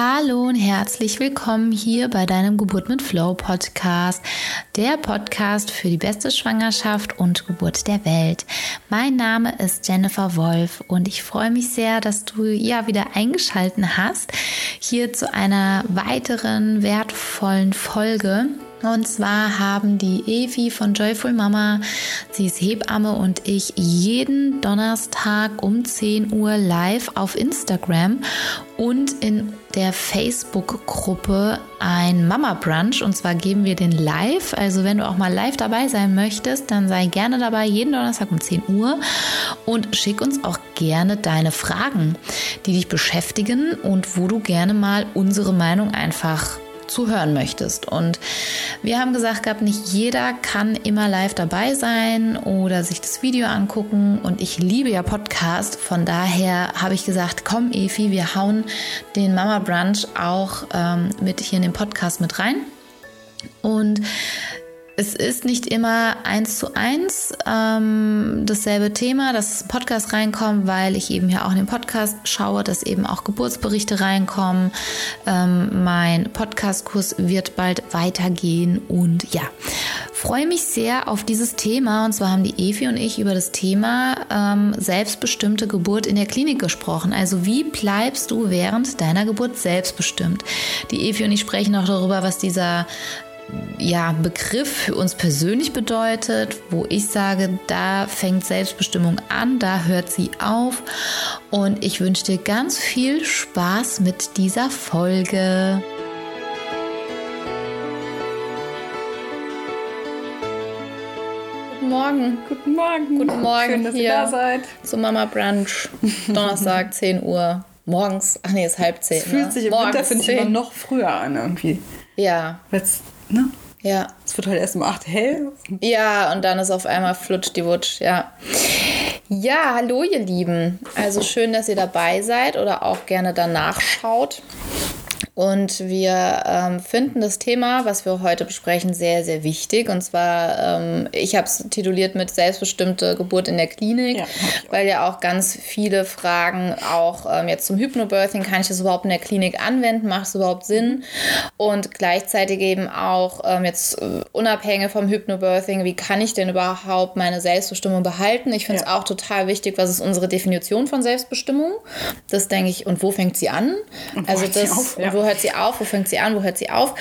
Hallo und herzlich willkommen hier bei deinem Geburt mit Flow Podcast, der Podcast für die beste Schwangerschaft und Geburt der Welt. Mein Name ist Jennifer Wolf und ich freue mich sehr, dass du ja wieder eingeschalten hast hier zu einer weiteren wertvollen Folge und zwar haben die Evi von Joyful Mama, sie ist Hebamme und ich jeden Donnerstag um 10 Uhr live auf Instagram und in der Facebook-Gruppe ein Mama Brunch. Und zwar geben wir den live. Also wenn du auch mal live dabei sein möchtest, dann sei gerne dabei, jeden Donnerstag um 10 Uhr. Und schick uns auch gerne deine Fragen, die dich beschäftigen und wo du gerne mal unsere Meinung einfach zuhören möchtest. Und wir haben gesagt gehabt, nicht jeder kann immer live dabei sein oder sich das Video angucken. Und ich liebe ja Podcast. Von daher habe ich gesagt, komm Efi, wir hauen den Mama Brunch auch ähm, mit hier in den Podcast mit rein. Und es ist nicht immer eins zu eins ähm, dasselbe Thema, dass ein Podcast reinkommt, weil ich eben ja auch in den Podcast schaue, dass eben auch Geburtsberichte reinkommen. Ähm, mein Podcastkurs wird bald weitergehen und ja, freue mich sehr auf dieses Thema. Und zwar haben die Evi und ich über das Thema ähm, selbstbestimmte Geburt in der Klinik gesprochen. Also wie bleibst du während deiner Geburt selbstbestimmt? Die Evi und ich sprechen auch darüber, was dieser ja, Begriff für uns persönlich bedeutet, wo ich sage, da fängt Selbstbestimmung an, da hört sie auf. Und ich wünsche dir ganz viel Spaß mit dieser Folge. Guten Morgen. Guten Morgen. Guten Morgen Schön, dass hier ihr da seid. Zu Mama Brunch. Donnerstag, 10 Uhr. Morgens, ach nee, ist halb zehn. Es fühlt ne? sich im Morgens Winter, finde ich, 10. immer noch früher an irgendwie. Ja, Weil's, ne? ja. Es wird halt erst um 8 hell. Ja, und dann ist auf einmal flutsch die Wutsch, ja. Ja, hallo ihr Lieben. Also schön, dass ihr dabei seid oder auch gerne danach schaut. Und wir ähm, finden das Thema, was wir heute besprechen, sehr, sehr wichtig. Und zwar, ähm, ich habe es tituliert mit selbstbestimmte Geburt in der Klinik, Ja, weil ja auch ganz viele Fragen auch ähm, jetzt zum Hypnobirthing, kann ich das überhaupt in der Klinik anwenden? Macht es überhaupt Sinn? Und gleichzeitig eben auch ähm, jetzt äh, unabhängig vom Hypnobirthing, wie kann ich denn überhaupt meine Selbstbestimmung behalten? Ich finde es Ja. auch total wichtig, was ist unsere Definition von Selbstbestimmung? Das denke ich, und wo fängt sie an? Und also das, auf? Ja. Hört sie auf, wo fängt sie an, wo hört sie auf?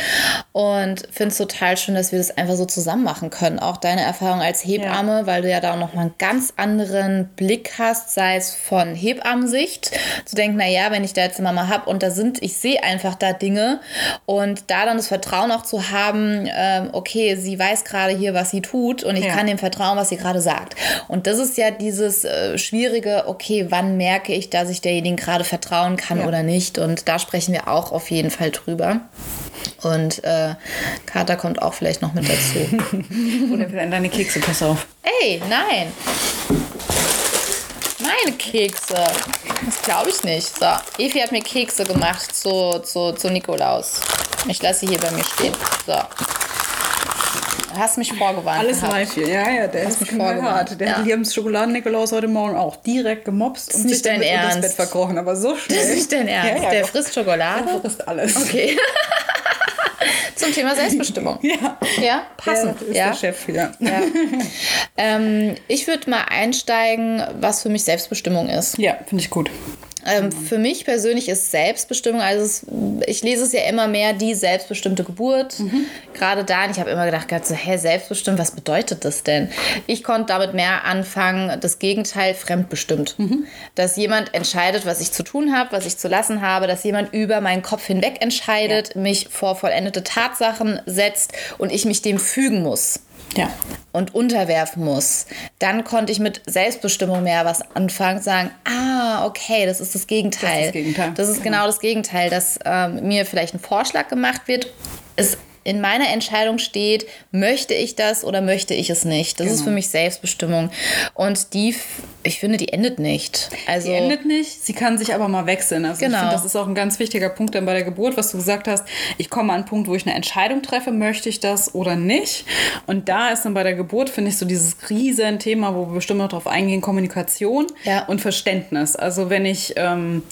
Und finde es total schön, dass wir das einfach so zusammen machen können. Auch deine Erfahrung als Hebamme, weil du ja da noch mal einen ganz anderen Blick hast, sei es von Hebammensicht, zu denken, naja, wenn ich da jetzt eine Mama habe und da sind, ich sehe einfach da Dinge und da dann das Vertrauen auch zu haben, ähm, okay, sie weiß gerade hier, was sie tut und ich Ja. kann dem vertrauen, was sie gerade sagt. Und das ist ja dieses äh, schwierige, okay, wann merke ich, dass ich derjenigen gerade vertrauen kann Ja. oder nicht? Und da sprechen wir auch auf jeden Fall drüber. Und äh, Kater kommt auch vielleicht noch mit dazu. Oder in deine Kekse, pass auf. Ey, nein! Meine Kekse. Das glaube ich nicht. So, Evi hat mir Kekse gemacht zu, zu, zu Nikolaus. Ich lasse sie hier bei mir stehen. So. Du hast mich vorgewarnt. Alles live hier. Ja, ja, der ist mich schon vorgewarnt. hart. Der Ja. hat am Schokoladen-Nikolaus heute Morgen auch direkt gemopst und sich dann dein das Ernst. Bett verkrochen. Aber so schnell. Das ist nicht dein Ernst. Ja, ja, Der doch. frisst Schokolade. Der frisst alles. Okay. Zum Thema Selbstbestimmung. Ja. Ja, passend. Der ist ja. der Chef wieder. Ja. ähm, ich würde mal einsteigen, was für mich Selbstbestimmung ist. Ja, finde ich gut. Ähm, für mich persönlich ist Selbstbestimmung, also es, ich lese es ja immer mehr, die selbstbestimmte Geburt. Gerade da, und ich habe immer gedacht, so, hä, selbstbestimmt, was bedeutet das denn? Ich konnte damit mehr anfangen, das Gegenteil, fremdbestimmt. Dass jemand entscheidet, was ich zu tun habe, was ich zu lassen habe, dass jemand über meinen Kopf hinweg entscheidet, mich vor vollendete Tatsachen setzt und ich mich dem fügen muss Ja. und unterwerfen muss, dann konnte ich mit Selbstbestimmung mehr was anfangen, sagen, ah, okay, das ist das Gegenteil. Das ist das Gegenteil. Das ist genau das Gegenteil, dass ähm, mir vielleicht ein Vorschlag gemacht wird, es in meiner Entscheidung steht, möchte ich das oder möchte ich es nicht. Das ist Genau. für mich Selbstbestimmung. Und die, ich finde, die endet nicht. Also, Die endet nicht, sie kann sich aber mal wechseln. Also Genau. ich finde, das ist auch ein ganz wichtiger Punkt dann bei der Geburt, was du gesagt hast. Ich komme an einen Punkt, wo ich eine Entscheidung treffe, möchte ich das oder nicht. Und da ist dann bei der Geburt, finde ich, so dieses riesen Thema, wo wir bestimmt noch drauf eingehen, Kommunikation Ja. und Verständnis. Also wenn ich ähm,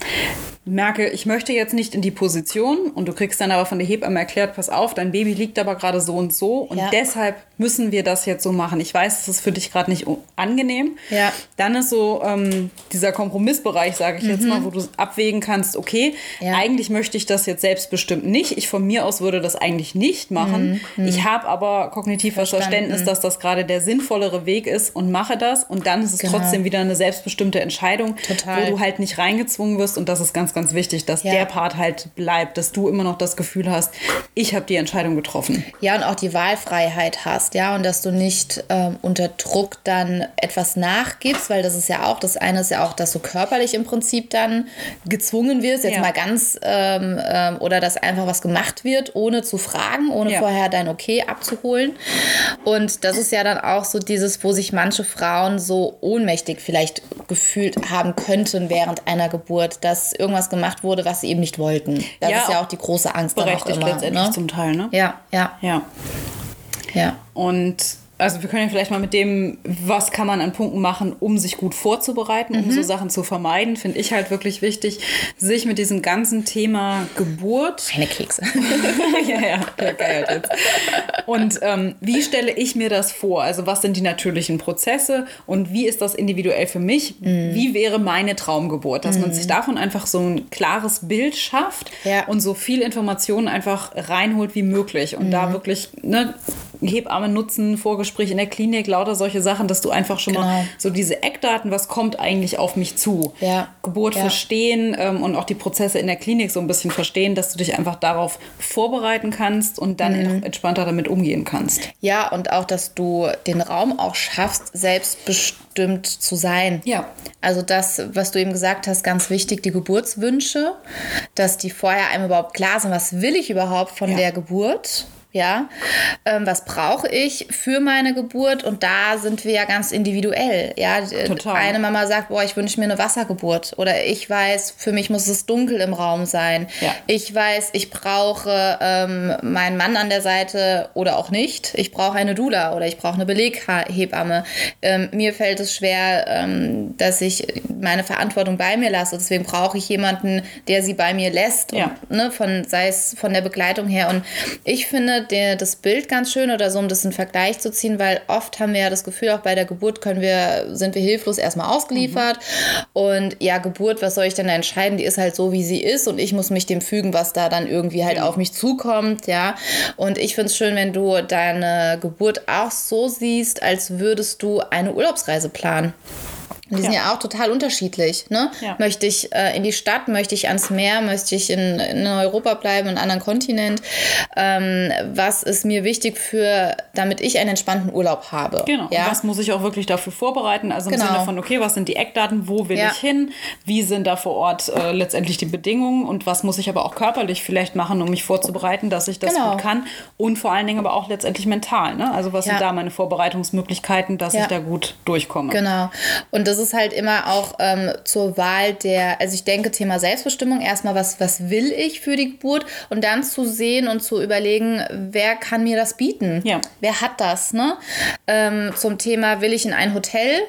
merke, ich möchte jetzt nicht in die Position und du kriegst dann aber von der Hebamme erklärt, pass auf, dein Baby liegt aber gerade so und so und Ja. deshalb müssen wir das jetzt so machen. Ich weiß, es ist für dich gerade nicht angenehm. Ja. Dann ist so ähm, dieser Kompromissbereich, sage ich jetzt mal, wo du abwägen kannst, okay, Mhm. Ja. eigentlich möchte ich das jetzt selbstbestimmt nicht. Ich von mir aus würde das eigentlich nicht machen. Ich habe aber kognitiv das Mhm. Verständnis, dass das gerade der sinnvollere Weg ist und mache das und dann ist es Genau. trotzdem wieder eine selbstbestimmte Entscheidung, Total. wo du halt nicht reingezwungen wirst und das ist ganz, ganz wichtig, dass Ja. der Part halt bleibt, dass du immer noch das Gefühl hast, ich habe die Entscheidung getroffen. Ja, und auch die Wahlfreiheit hast, ja, und dass du nicht ähm, unter Druck dann etwas nachgibst, weil das ist ja auch, das eine ist ja auch, dass du körperlich im Prinzip dann gezwungen wirst, jetzt Ja. mal ganz, ähm, ähm, oder dass einfach was gemacht wird, ohne zu fragen, ohne Ja. vorher dein Okay abzuholen. Und das ist ja dann auch so dieses, wo sich manche Frauen so ohnmächtig vielleicht gefühlt haben könnten während einer Geburt, dass irgendwas gemacht wurde, was sie eben nicht wollten. Das Ja, ist ja auch die große Angst dann auch immer. letztendlich Ne? zum Teil, ne? Ja, ja, Ja. ja. Und also wir können ja vielleicht mal mit dem, was kann man an Punkten machen, um sich gut vorzubereiten, um so Sachen zu vermeiden, finde ich halt wirklich wichtig, sich mit diesem ganzen Thema Geburt Keine Kekse. ja, ja, ja, geil jetzt. Und ähm, wie stelle ich mir das vor? Also was sind die natürlichen Prozesse und wie ist das individuell für mich? Mhm. Wie wäre meine Traumgeburt? Dass man sich davon einfach so ein klares Bild schafft Ja. und so viel Informationen einfach reinholt wie möglich und Mhm. da wirklich ne, Hebamme nutzen, Vorgespräch in der Klinik, lauter solche Sachen, dass du einfach schon mal Genau. so diese Eckdaten, was kommt eigentlich auf mich zu? Ja. Geburt Ja. verstehen ähm, und auch die Prozesse in der Klinik so ein bisschen verstehen, dass du dich einfach darauf vorbereiten kannst und dann Mhm. entspannter damit umgehen kannst. Ja, und auch, dass du den Raum auch schaffst, selbstbestimmt zu sein. Ja. Also das, was du eben gesagt hast, ganz wichtig, die Geburtswünsche, dass die vorher einem überhaupt klar sind, was will ich überhaupt von Ja. der Geburt? Ja, ähm, was brauche ich für meine Geburt? Und da sind wir ja ganz individuell. Ja, Total. eine Mama sagt, boah, ich wünsche mir eine Wassergeburt. Oder ich weiß, für mich muss es dunkel im Raum sein. Ja. Ich weiß, ich brauche ähm, meinen Mann an der Seite oder auch nicht. Ich brauche eine Doula oder ich brauche eine Beleghebamme. Ähm, mir fällt es schwer, ähm, dass ich meine Verantwortung bei mir lasse. Deswegen brauche ich jemanden, der sie bei mir lässt. Ja. Und, ne, von, sei es von der Begleitung her. Und ich finde der, das Bild ganz schön oder so, um das in Vergleich zu ziehen, weil oft haben wir ja das Gefühl, auch bei der Geburt können wir, sind wir hilflos erstmal ausgeliefert. Und ja, Geburt, was soll ich denn da entscheiden? Die ist halt so, wie sie ist und ich muss mich dem fügen, was da dann irgendwie halt auf mich zukommt, ja. Und ich finde es schön, wenn du deine Geburt auch so siehst, als würdest du eine Urlaubsreise planen. Die sind Ja. ja auch total unterschiedlich. Ne? Ja. Möchte ich äh, in die Stadt, möchte ich ans Meer, möchte ich in, in Europa bleiben, in einem anderen Kontinent? Ähm, was ist mir wichtig für, damit ich einen entspannten Urlaub habe? Genau. Ja? Und was muss ich auch wirklich dafür vorbereiten? Also im Genau. Sinne von, okay, was sind die Eckdaten, wo will Ja. ich hin? Wie sind da vor Ort äh, letztendlich die Bedingungen? Und was muss ich aber auch körperlich vielleicht machen, um mich vorzubereiten, dass ich das Genau. gut kann? Und vor allen Dingen aber auch letztendlich mental. Ne? Also was Ja. sind da meine Vorbereitungsmöglichkeiten, dass Ja. ich da gut durchkomme? Genau. Und das ist halt immer auch ähm, zur Wahl der, also ich denke, Thema Selbstbestimmung, erstmal, was, was will ich für die Geburt und dann zu sehen und zu überlegen, wer kann mir das bieten? Ja. Wer hat das? Ne? Ähm, zum Thema, will ich in ein Hotel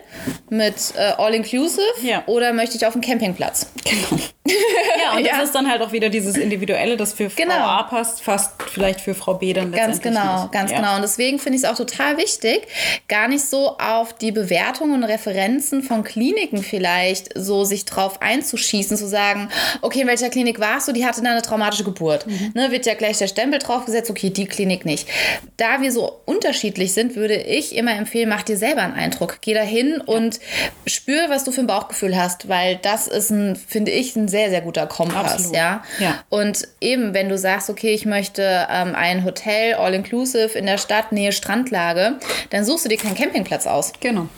mit äh, All-Inclusive Ja. oder möchte ich auf einen Campingplatz? Ja, und Ja. das ist dann halt auch wieder dieses Individuelle, das für Frau Genau. A passt, fast vielleicht für Frau B dann Ganz genau, nicht. ganz ja. genau. Und deswegen finde ich es auch total wichtig, gar nicht so auf die Bewertungen und Referenzen von Kliniken vielleicht so sich drauf einzuschießen, zu sagen, okay, in welcher Klinik warst du? Die hatte dann eine traumatische Geburt. Mhm. Ne, wird ja gleich der Stempel draufgesetzt, okay, die Klinik nicht. Da wir so unterschiedlich sind, würde ich immer empfehlen, mach dir selber einen Eindruck. Geh da hin und spür, was du für ein Bauchgefühl hast, weil das ist ein, finde ich, ein sehr, sehr guter Kompass. Ja? Ja. Und eben, wenn du sagst, okay, ich möchte ähm, ein Hotel, all-inclusive in der Stadt, Nähe Strandlage, dann suchst du dir keinen Campingplatz aus. Genau.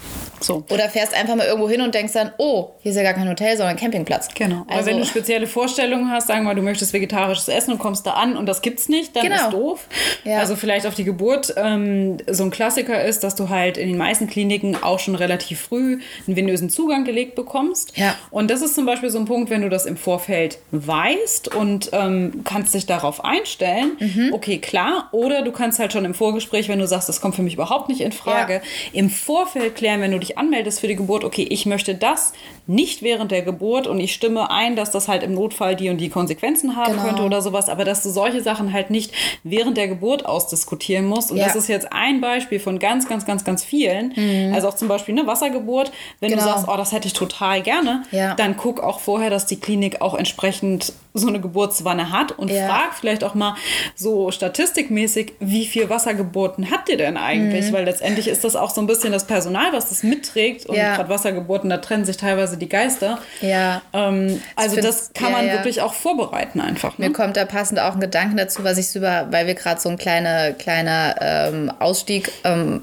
So. Oder fährst einfach mal irgendwo hin und denkst dann, oh, hier ist ja gar kein Hotel, sondern ein Campingplatz. Genau. Aber Also, wenn du spezielle Vorstellungen hast, sagen wir mal, du möchtest vegetarisches Essen und kommst da an und das gibt's nicht, dann Genau. ist doof. Ja. Also vielleicht auf die Geburt. Ähm, so ein Klassiker ist, dass du halt in den meisten Kliniken auch schon relativ früh einen venösen Zugang gelegt bekommst. Ja. Und das ist zum Beispiel so ein Punkt, wenn du das im Vorfeld weißt und ähm, kannst dich darauf einstellen, Mhm. okay, klar. Oder du kannst halt schon im Vorgespräch, wenn du sagst, das kommt für mich überhaupt nicht in Frage, Ja. im Vorfeld klären, wenn du dich dich anmeldest für die Geburt, okay, ich möchte das nicht während der Geburt und ich stimme ein, dass das halt im Notfall die und die Konsequenzen haben Genau. könnte oder sowas, aber dass du solche Sachen halt nicht während der Geburt ausdiskutieren musst. Und Ja. das ist jetzt ein Beispiel von ganz, ganz, ganz, ganz vielen. Also auch zum Beispiel eine Wassergeburt. Wenn Mhm. Genau. du sagst, oh, das hätte ich total gerne, Ja. dann guck auch vorher, dass die Klinik auch entsprechend so eine Geburtswanne hat und Ja. frag vielleicht auch mal so statistikmäßig, wie viel Wassergeburten habt ihr denn eigentlich? Mhm. Weil letztendlich ist das auch so ein bisschen das Personal, was das mitträgt. Und gerade Wassergeburten, da trennen sich teilweise die Geister. Ja. Ähm, also das kann ja, man ja. wirklich auch vorbereiten einfach. Mir Ne? kommt da passend auch ein Gedanke dazu, was ich über, weil wir gerade so ein kleine, kleiner ähm, Ausstieg ähm,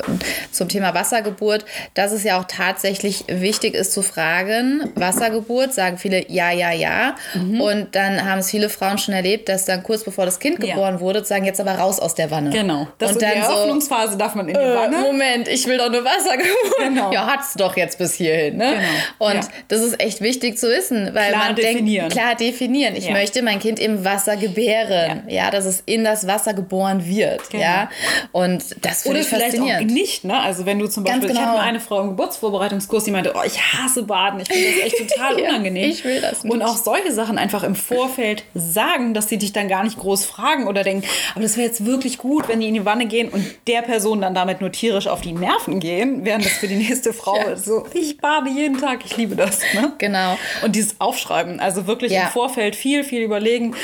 zum Thema Wassergeburt, dass es ja auch tatsächlich wichtig ist zu fragen, Wassergeburt, sagen viele ja, ja, ja. Und dann haben es viele Frauen schon erlebt, dass dann kurz bevor das Kind Ja. geboren wurde, sagen jetzt aber raus aus der Wanne. Genau. Das und und die dann so, Eröffnungsphase darf man in die äh, Wanne. Moment, ich will doch eine Wassergeburt. Genau. Ja, hat's doch jetzt bis hierhin. Ne? Genau. Und Ja. Das ist echt wichtig zu wissen, weil Klar man definieren. denkt, klar definieren. Ich Ja. möchte mein Kind im Wasser gebären. Ja. dass es in das Wasser geboren wird. Genau. Ja. Und das finde Oder ich vielleicht auch faszinierend. nicht, ne? Also wenn du zum Beispiel, ich genau. hatte mal eine Frau im Geburtsvorbereitungskurs, die meinte, oh, ich hasse Baden, ich finde das echt total Ja, unangenehm. ich will das nicht. Und auch solche Sachen einfach im Vorfeld sagen, dass sie dich dann gar nicht groß fragen oder denken, aber das wäre jetzt wirklich gut, wenn die in die Wanne gehen und der Person dann damit nur tierisch auf die Nerven gehen, während das für die nächste Frau Ja. so, ich bade jeden Tag, ich liebe das. Ne? Genau. Und dieses Aufschreiben, also wirklich Ja. im Vorfeld viel, viel überlegen.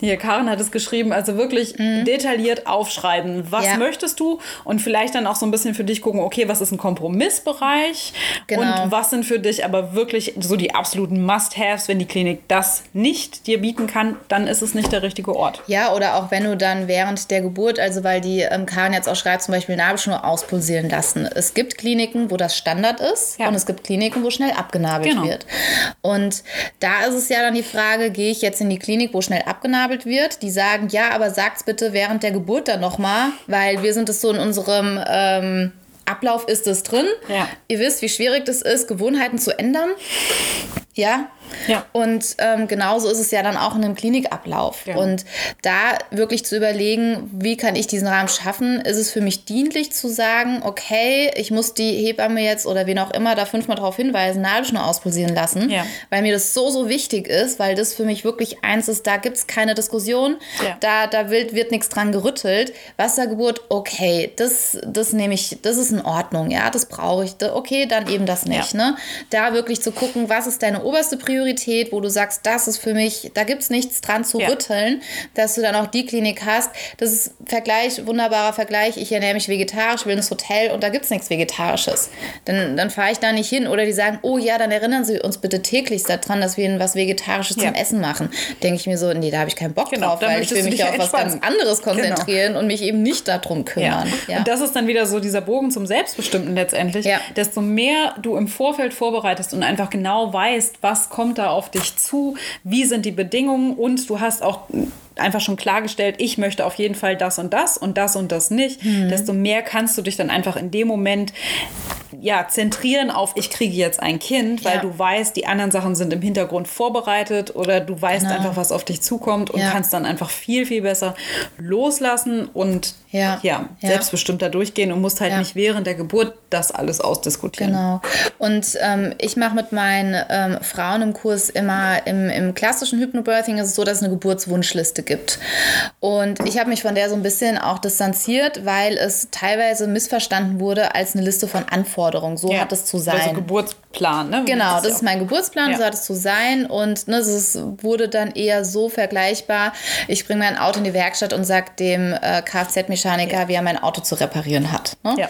Hier, Karin hat es geschrieben, also wirklich detailliert aufschreiben. Was Mhm. Ja. möchtest du? Und vielleicht dann auch so ein bisschen für dich gucken, okay, was ist ein Kompromissbereich? Genau. Und was sind für dich aber wirklich so die absoluten Must-Haves, wenn die Klinik das nicht dir bieten kann, dann ist es nicht der richtige Ort. Ja, oder auch wenn du dann während der Geburt, also weil die ähm, Karin jetzt auch schreibt, zum Beispiel Nabelschnur auspulsieren lassen. Es gibt Kliniken, wo das Standard ist Ja. und es gibt Kliniken, wo schnell abgenabelt Genau. wird. Und da ist es ja dann die Frage, gehe ich jetzt in die Klinik, wo schnell abgenabelt wird? Die sagen, ja, aber sagt's bitte während der Geburt dann nochmal, weil wir sind es so in unserem ähm, Ablauf ist es drin. Ja. Ihr wisst, wie schwierig das ist, Gewohnheiten zu ändern. Ja. Ja. Und ähm, genauso ist es ja dann auch in einem Klinikablauf. Ja. Und da wirklich zu überlegen, wie kann ich diesen Rahmen schaffen, ist es für mich dienlich zu sagen, okay, ich muss die Hebamme jetzt oder wen auch immer da fünfmal darauf hinweisen, Nabelschnur auspulsieren lassen, Ja. weil mir das so, so wichtig ist, weil das für mich wirklich eins ist, da gibt es keine Diskussion, da, da wird, wird nichts dran gerüttelt. Wassergeburt, okay, das, das nehme ich, das ist in Ordnung, ja, das brauche ich, okay, dann eben das nicht. Ne? Da wirklich zu gucken, was ist deine oberste Priorität, wo du sagst, das ist für mich, da gibt es nichts dran zu Ja. rütteln, dass du dann auch die Klinik hast. Das ist Vergleich, wunderbarer Vergleich. Ich ernähre mich vegetarisch, will ins Hotel und da gibt es nichts Vegetarisches. Dann, dann fahre ich da nicht hin. Oder die sagen, oh ja, dann erinnern Sie uns bitte täglich daran, dass wir Ihnen was Vegetarisches Ja. zum Essen machen. Denke ich mir so, nee, da habe ich keinen Bock Genau, drauf, weil ich will mich dich auf ja was ganz entspannen. Genau. anderes konzentrieren und mich eben nicht darum kümmern. Ja. Und das ist dann wieder so dieser Bogen zum Selbstbestimmten letztendlich. Ja. Desto mehr du im Vorfeld vorbereitest und einfach genau weißt, was kommt da auf dich zu, wie sind die Bedingungen? Und du hast auch einfach schon klargestellt, ich möchte auf jeden Fall das und das und das und das nicht, Mhm. desto mehr kannst du dich dann einfach in dem Moment ja, zentrieren auf, ich kriege jetzt ein Kind, weil Ja. du weißt, die anderen Sachen sind im Hintergrund vorbereitet oder du weißt Genau. einfach, was auf dich zukommt und Ja. kannst dann einfach viel, viel besser loslassen und Ja. ja, selbstbestimmter durchgehen und musst halt nicht während der Geburt das alles ausdiskutieren. Genau. Und ähm, ich mache mit meinen ähm, Frauen im Kurs immer im, im klassischen Hypnobirthing ist es so, dass es eine Geburtswunschliste gibt. Und ich habe mich von der so ein bisschen auch distanziert, weil es teilweise missverstanden wurde als eine Liste von Anforderungen. So Ja. hat es zu sein. Also Geburtsplan, ne? Genau, Das das ist mein Geburtsplan, Ja. so hat es zu sein. Und ne, es wurde dann eher so vergleichbar. Ich bringe mein Auto in die Werkstatt und sage dem äh, Kfz-Mechaniker, wie er mein Auto zu reparieren hat. Ne? Ja.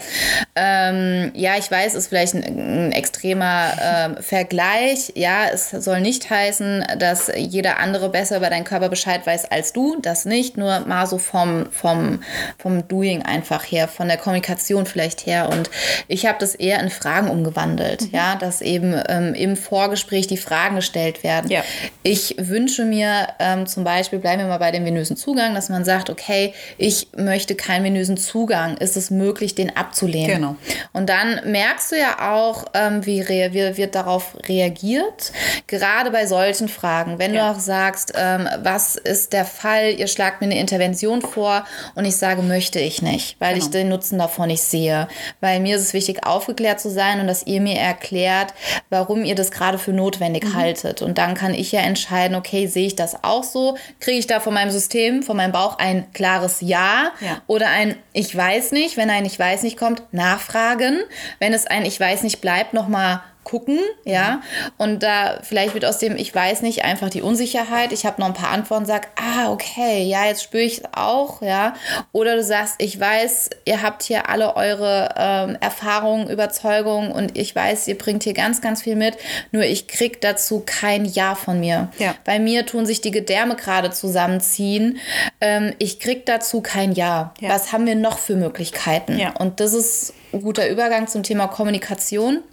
Ähm, ja, ich weiß, ist vielleicht ein, ein extremer ähm, Vergleich. Ja, es soll nicht heißen, dass jeder andere besser über deinen Körper Bescheid weiß als du. Das nicht, nur mal so vom, vom, vom Doing einfach her, von der Kommunikation vielleicht her. Und ich habe das eher in Fragen umgewandelt. Mhm. Ja, dass eben ähm, im Vorgespräch die Fragen gestellt werden. Ja. Ich wünsche mir ähm, zum Beispiel, bleiben wir mal bei dem venösen Zugang, dass man sagt, okay, ich möchte keinen venösen Zugang. Ist es möglich, den abzulehnen? Genau. Und dann merkst du ja auch, ähm, wie, wie wird darauf reagiert. Gerade bei solchen Fragen, wenn Ja. du auch sagst, ähm, was ist der Fall, ihr schlagt mir eine Intervention vor und ich sage, möchte ich nicht, weil ich Genau. den Nutzen davon nicht sehe. Weil mir ist es wichtig, aufgeklärt zu sein und dass ihr mir erklärt, warum ihr das gerade für notwendig mhm. haltet. Und dann kann ich ja entscheiden, okay, sehe ich das auch so? Kriege ich da von meinem System, von meinem Bauch ein klares Ja, ja. oder ein Ich weiß nicht? Wenn ein Ich weiß nicht kommt, nachfragen. Wenn es ein Ich weiß nicht bleibt, nochmal gucken, ja. Und da vielleicht wird aus dem, ich weiß nicht, einfach die Unsicherheit. Ich habe noch ein paar Antworten, sag, ah, okay, ja, jetzt spüre ich es auch, ja. Oder du sagst, ich weiß, ihr habt hier alle eure ähm, Erfahrungen, Überzeugungen und ich weiß, ihr bringt hier ganz, ganz viel mit. Nur ich krieg dazu kein Ja von mir. Ja. Bei mir tun sich die Gedärme gerade zusammenziehen. Ähm, ich krieg dazu kein Ja. ja. Was haben wir noch für Möglichkeiten? Ja. Und das ist guter Übergang zum Thema Kommunikation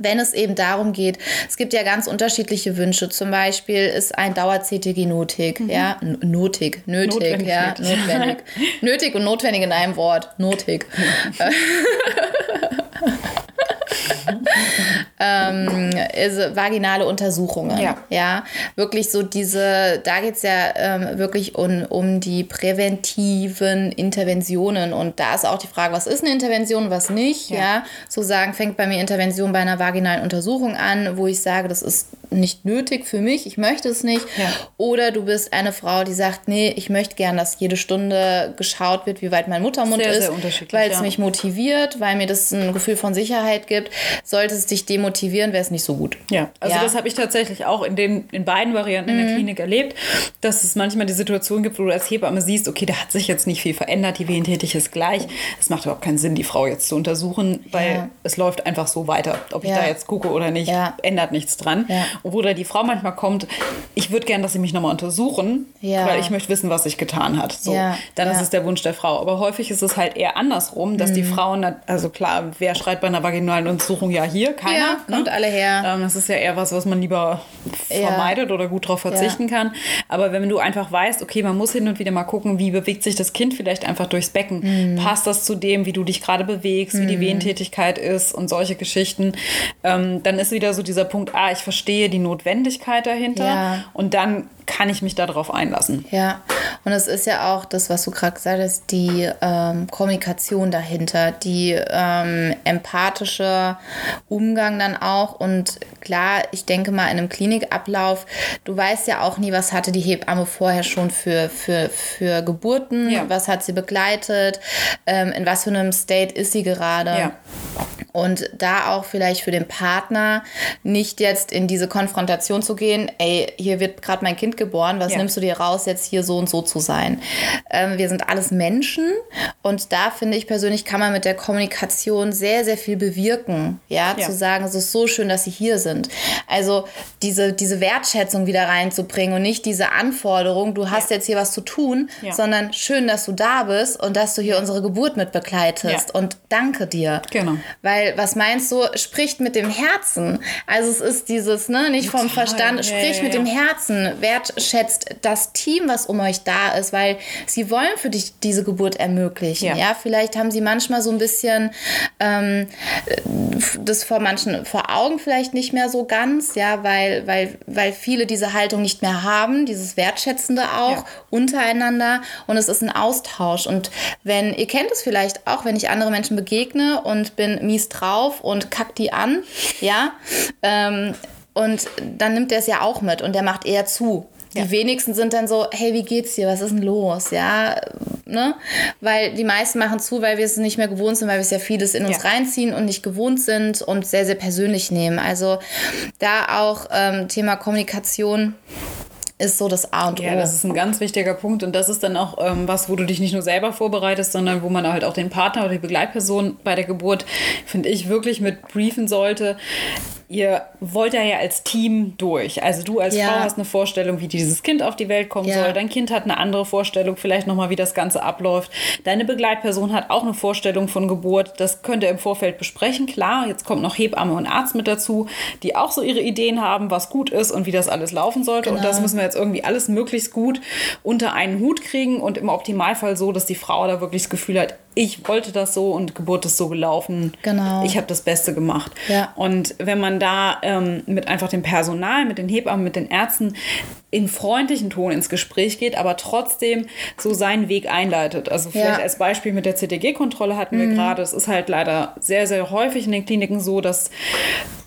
wenn es eben darum geht, es gibt ja ganz unterschiedliche Wünsche. Zum Beispiel ist ein Dauer-CTG notig, mhm. ja, notig, nötig, notwendig, ja, notwendig. nötig und notwendig in einem Wort, notig. ähm, ist vaginale Untersuchungen. Ja. ja. Wirklich so diese, da geht es ja ähm, wirklich um, um die präventiven Interventionen. Und da ist auch die Frage, was ist eine Intervention, was nicht. Ja. ja. So sagen, fängt bei mir Intervention bei einer vaginalen Untersuchung an, wo ich sage, das ist nicht nötig für mich, ich möchte es nicht. Ja. Oder du bist eine Frau, die sagt, nee, ich möchte gern, dass jede Stunde geschaut wird, wie weit mein Muttermund sehr, ist, weil es ja. mich motiviert, weil mir das ein Gefühl von Sicherheit gibt. Sollte es dich demotivieren, wäre es nicht so gut. Ja, also ja. das habe ich tatsächlich auch in den in beiden Varianten mhm. in der mhm. Klinik erlebt, dass es manchmal die Situation gibt, wo du als Hebamme siehst, okay, da hat sich jetzt nicht viel verändert, die Wehentätig ist gleich. Es macht überhaupt keinen Sinn, die Frau jetzt zu untersuchen, weil es läuft einfach so weiter. Ob ich da jetzt gucke oder nicht, ändert nichts dran. Oder die Frau manchmal kommt, ich würde gerne, dass sie mich nochmal untersuchen, ja. weil ich möchte wissen, was sich getan hat. So, ja. Dann ja. ist es der Wunsch der Frau. Aber häufig ist es halt eher andersrum, dass mhm. die Frauen, also klar, wer schreit bei einer vaginalen Untersuchung ja hier? Keiner. Ja, ne? kommt alle her. Ähm, das ist ja eher was, was man lieber vermeidet oder gut darauf verzichten kann. Aber wenn du einfach weißt, okay, man muss hin und wieder mal gucken, wie bewegt sich das Kind vielleicht einfach durchs Becken. Mhm. Passt das zu dem, wie du dich gerade bewegst, mhm. wie die mhm. Wehentätigkeit ist und solche Geschichten. Ähm, dann ist wieder so dieser Punkt, ah, ich verstehe die Notwendigkeit dahinter. Ja. Und dann kann ich mich darauf einlassen. Ja, und es ist ja auch das, was du gerade gesagt hast, die ähm, Kommunikation dahinter, die ähm, empathische Umgang dann auch. Und klar, ich denke mal, in einem Klinikablauf, du weißt ja auch nie, was hatte die Hebamme vorher schon für, für, für Geburten, ja. was hat sie begleitet, ähm, in was für einem State ist sie gerade. Ja. Und da auch vielleicht für den Partner nicht jetzt in diese Konfrontation zu gehen, ey, hier wird gerade mein Kind geboren, was ja. nimmst du dir raus, jetzt hier so und so zu sein? Ähm, wir sind alles Menschen und da finde ich persönlich, kann man mit der Kommunikation sehr, sehr viel bewirken. Ja, ja. zu sagen, es ist so schön, dass sie hier sind. Also diese, diese Wertschätzung wieder reinzubringen und nicht diese Anforderung, du hast ja. jetzt hier was zu tun, sondern schön, dass du da bist und dass du hier unsere Geburt mit begleitest und danke dir. Genau. Weil was meinst du, spricht mit dem Herzen. Also es ist dieses, ne, nicht vom Total. Verstand, sprich ja, mit dem Herzen, wertschätzt das Team, was um euch da ist, weil sie wollen für dich diese Geburt ermöglichen. Ja, ja? vielleicht haben sie manchmal so ein bisschen ähm, das vor manchen vor Augen vielleicht nicht mehr so ganz, ja, weil, weil, weil viele diese Haltung nicht mehr haben, dieses Wertschätzende auch ja. untereinander und es ist ein Austausch. Und wenn, ihr kennt es vielleicht auch, wenn ich andere Menschen begegne und bin mies drauf und kackt die an, ja. Ähm, und dann nimmt er es ja auch mit und der macht eher zu. Die ja. wenigsten sind dann so, hey, wie geht's dir? Was ist denn los? Ja, ne? Weil die meisten machen zu, weil wir es nicht mehr gewohnt sind, weil wir es ja vieles in uns ja. reinziehen und nicht gewohnt sind und sehr, sehr persönlich nehmen. Also da auch ähm, Thema Kommunikation ist so das A und O. Ja, das ist ein ganz wichtiger Punkt und das ist dann auch ähm, was, wo du dich nicht nur selber vorbereitest, sondern wo man halt auch den Partner oder die Begleitperson bei der Geburt, finde ich, wirklich mit briefen sollte ihr wollt ja, ja als Team durch. Also du als ja. Frau hast eine Vorstellung, wie dieses Kind auf die Welt kommen ja. soll. Dein Kind hat eine andere Vorstellung, vielleicht nochmal, wie das Ganze abläuft. Deine Begleitperson hat auch eine Vorstellung von Geburt. Das könnt ihr im Vorfeld besprechen. Klar, jetzt kommt noch Hebamme und Arzt mit dazu, die auch so ihre Ideen haben, was gut ist und wie das alles laufen sollte. Genau. Und das müssen wir jetzt irgendwie alles möglichst gut unter einen Hut kriegen und im Optimalfall so, dass die Frau da wirklich das Gefühl hat, ich wollte das so und Geburt ist so gelaufen. Genau. Ich habe das Beste gemacht. Ja. Und wenn man da ähm, mit einfach dem Personal, mit den Hebammen, mit den Ärzten in freundlichen Ton ins Gespräch geht, aber trotzdem so seinen Weg einleitet. Also vielleicht Ja. Mhm. als Beispiel mit der CTG-Kontrolle hatten wir gerade, es ist halt leider sehr, sehr häufig in den Kliniken so, dass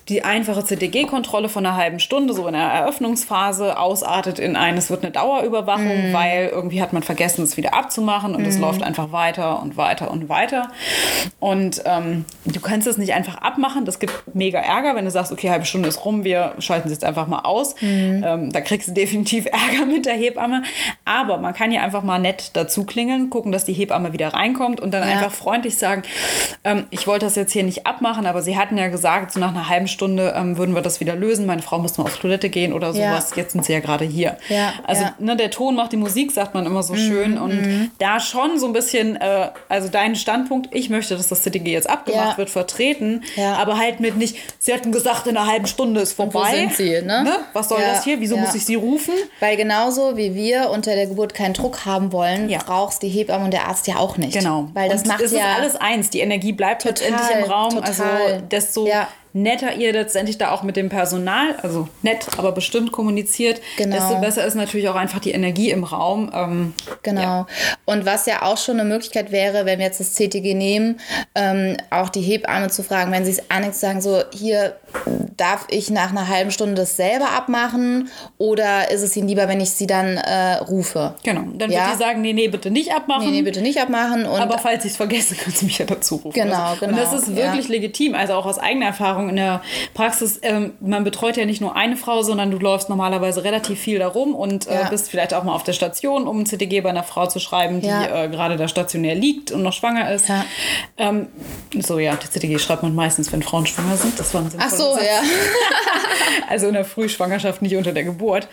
die einfache CTG-Kontrolle von einer halben Stunde, so in der Eröffnungsphase, ausartet in ein, es wird eine Dauerüberwachung, Mhm. weil irgendwie hat man vergessen, es wieder abzumachen und es läuft einfach weiter und weiter und weiter. Und ähm, du kannst es nicht einfach abmachen. Das gibt mega Ärger, wenn du sagst, okay, halbe Stunde ist rum, wir schalten es jetzt einfach mal aus. Mhm. Ähm, da kriegst du definitiv Ärger mit der Hebamme. Aber man kann ja einfach mal nett dazu klingeln, gucken, dass die Hebamme wieder reinkommt und dann Ja. einfach freundlich sagen, ähm, ich wollte das jetzt hier nicht abmachen, aber sie hatten ja gesagt, so nach einer halben Stunde ähm, würden wir das wieder lösen. Meine Frau muss mal auf Toilette gehen oder Ja. sowas. Jetzt sind sie ja gerade hier. Ja, Also ja. Ne, der Ton macht die Musik, sagt man immer so schön. Und da schon so ein bisschen, äh, also dein Standpunkt, ich möchte, dass das CTG jetzt abgemacht Ja. wird, vertreten. Ja. Aber halt mit nicht, sie hatten gesagt, in einer halben Stunde ist vorbei. wo sind sie, ne? Was soll Ja, das hier? Wieso ja. muss ich sie rufen? Weil genauso wie wir unter der Geburt keinen Druck haben wollen, Ja. brauchst die Hebamme und der Arzt ja auch nicht. Genau. Weil das und macht es ja ist alles eins. Die Energie bleibt letztendlich im Raum. total. Also desto Ja. Netter ihr letztendlich da auch mit dem Personal, also nett, aber bestimmt kommuniziert, Genau. desto besser ist natürlich auch einfach die Energie im Raum. Ähm, Genau. Ja. Und was ja auch schon eine Möglichkeit wäre, wenn wir jetzt das CTG nehmen, ähm, auch die Hebamme zu fragen, wenn sie es annimmt, sagen so, hier darf ich nach einer halben Stunde das selber abmachen oder ist es ihnen lieber, wenn ich sie dann äh, rufe? Genau. Dann Ja. wird die sagen, nee, nee, bitte nicht abmachen. Nee, nee, bitte nicht abmachen. Und Aber falls ich es vergesse, kannst du mich ja dazu rufen. Genau, also, Und genau, das ist wirklich legitim. Also auch aus eigener Erfahrung in der Praxis. Ähm, man betreut ja nicht nur eine Frau, sondern du läufst normalerweise relativ viel darum und äh, Ja. bist vielleicht auch mal auf der Station, um ein CTG bei einer Frau zu schreiben, die Ja. äh, gerade da stationär liegt und noch schwanger ist. Ja. Ähm, so, ja, die CTG schreibt man meistens, wenn Frauen schwanger sind. Das war ein Ach so, Satz. ja. Also in der Frühschwangerschaft, nicht unter der Geburt.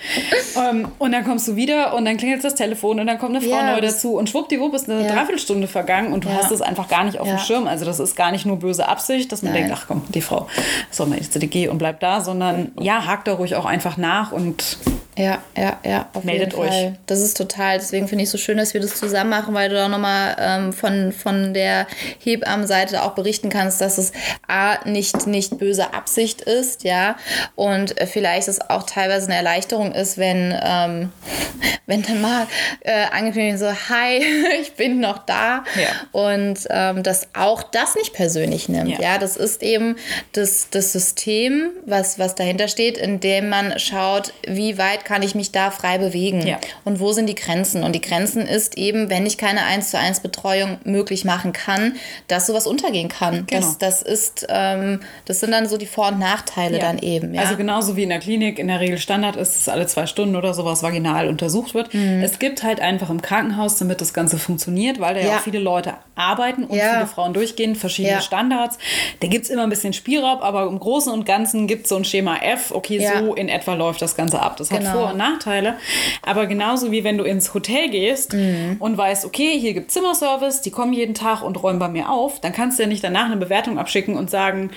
ähm, und dann kommst du wieder und dann klingelt das Telefon und dann kommt eine Frau Ja, neu dazu und schwuppdiwupp ist eine. Dreiviertelstunde vergangen und du hast es einfach gar nicht auf dem Schirm. Also das ist gar nicht nur böse Absicht, dass man Nein. denkt, ach komm, die Frau soll ins CDG und bleibt da, sondern ja, hakt da ruhig auch einfach nach und Ja, ja, ja, auf Meldet euch. Fall. Das ist total, deswegen finde ich es so schön, dass wir das zusammen machen, weil du da nochmal ähm, von, von der Hebammenseite auch berichten kannst, dass es A, nicht, nicht böse Absicht ist, ja, und vielleicht es auch teilweise eine Erleichterung ist, wenn, ähm, wenn dann mal äh, angekündigt so, hi, ich bin noch da Ja. und ähm, dass auch das nicht persönlich nimmt, Ja. ja, das ist eben das, das System, was, was dahinter steht, in dem man schaut, wie weit kann ich mich da frei bewegen Ja. und wo sind die Grenzen. Und die Grenzen ist eben, wenn ich keine 1 zu 1 Betreuung möglich machen kann, dass sowas untergehen kann. Genau. Das, das ist, ähm, das sind dann so die Vor- und Nachteile Ja. dann eben. Ja? Also genauso wie in der Klinik in der Regel Standard ist, dass alle zwei Stunden oder sowas vaginal untersucht wird. Es gibt halt einfach im Krankenhaus, damit das Ganze funktioniert, weil da ja, Mhm. Auch viele Leute arbeiten und viele Frauen durchgehen, verschiedene. Standards. Da gibt es immer ein bisschen Spielraum, aber im Großen und Ganzen gibt es so ein Schema F, okay, so in etwa läuft das Ganze ab. Das hat Genau. Vor- und Nachteile. Aber genauso wie wenn du ins Hotel gehst Mhm. und weißt, okay, hier gibt Zimmerservice, die kommen jeden Tag und räumen bei mir auf, dann kannst du ja nicht danach eine Bewertung abschicken und sagen,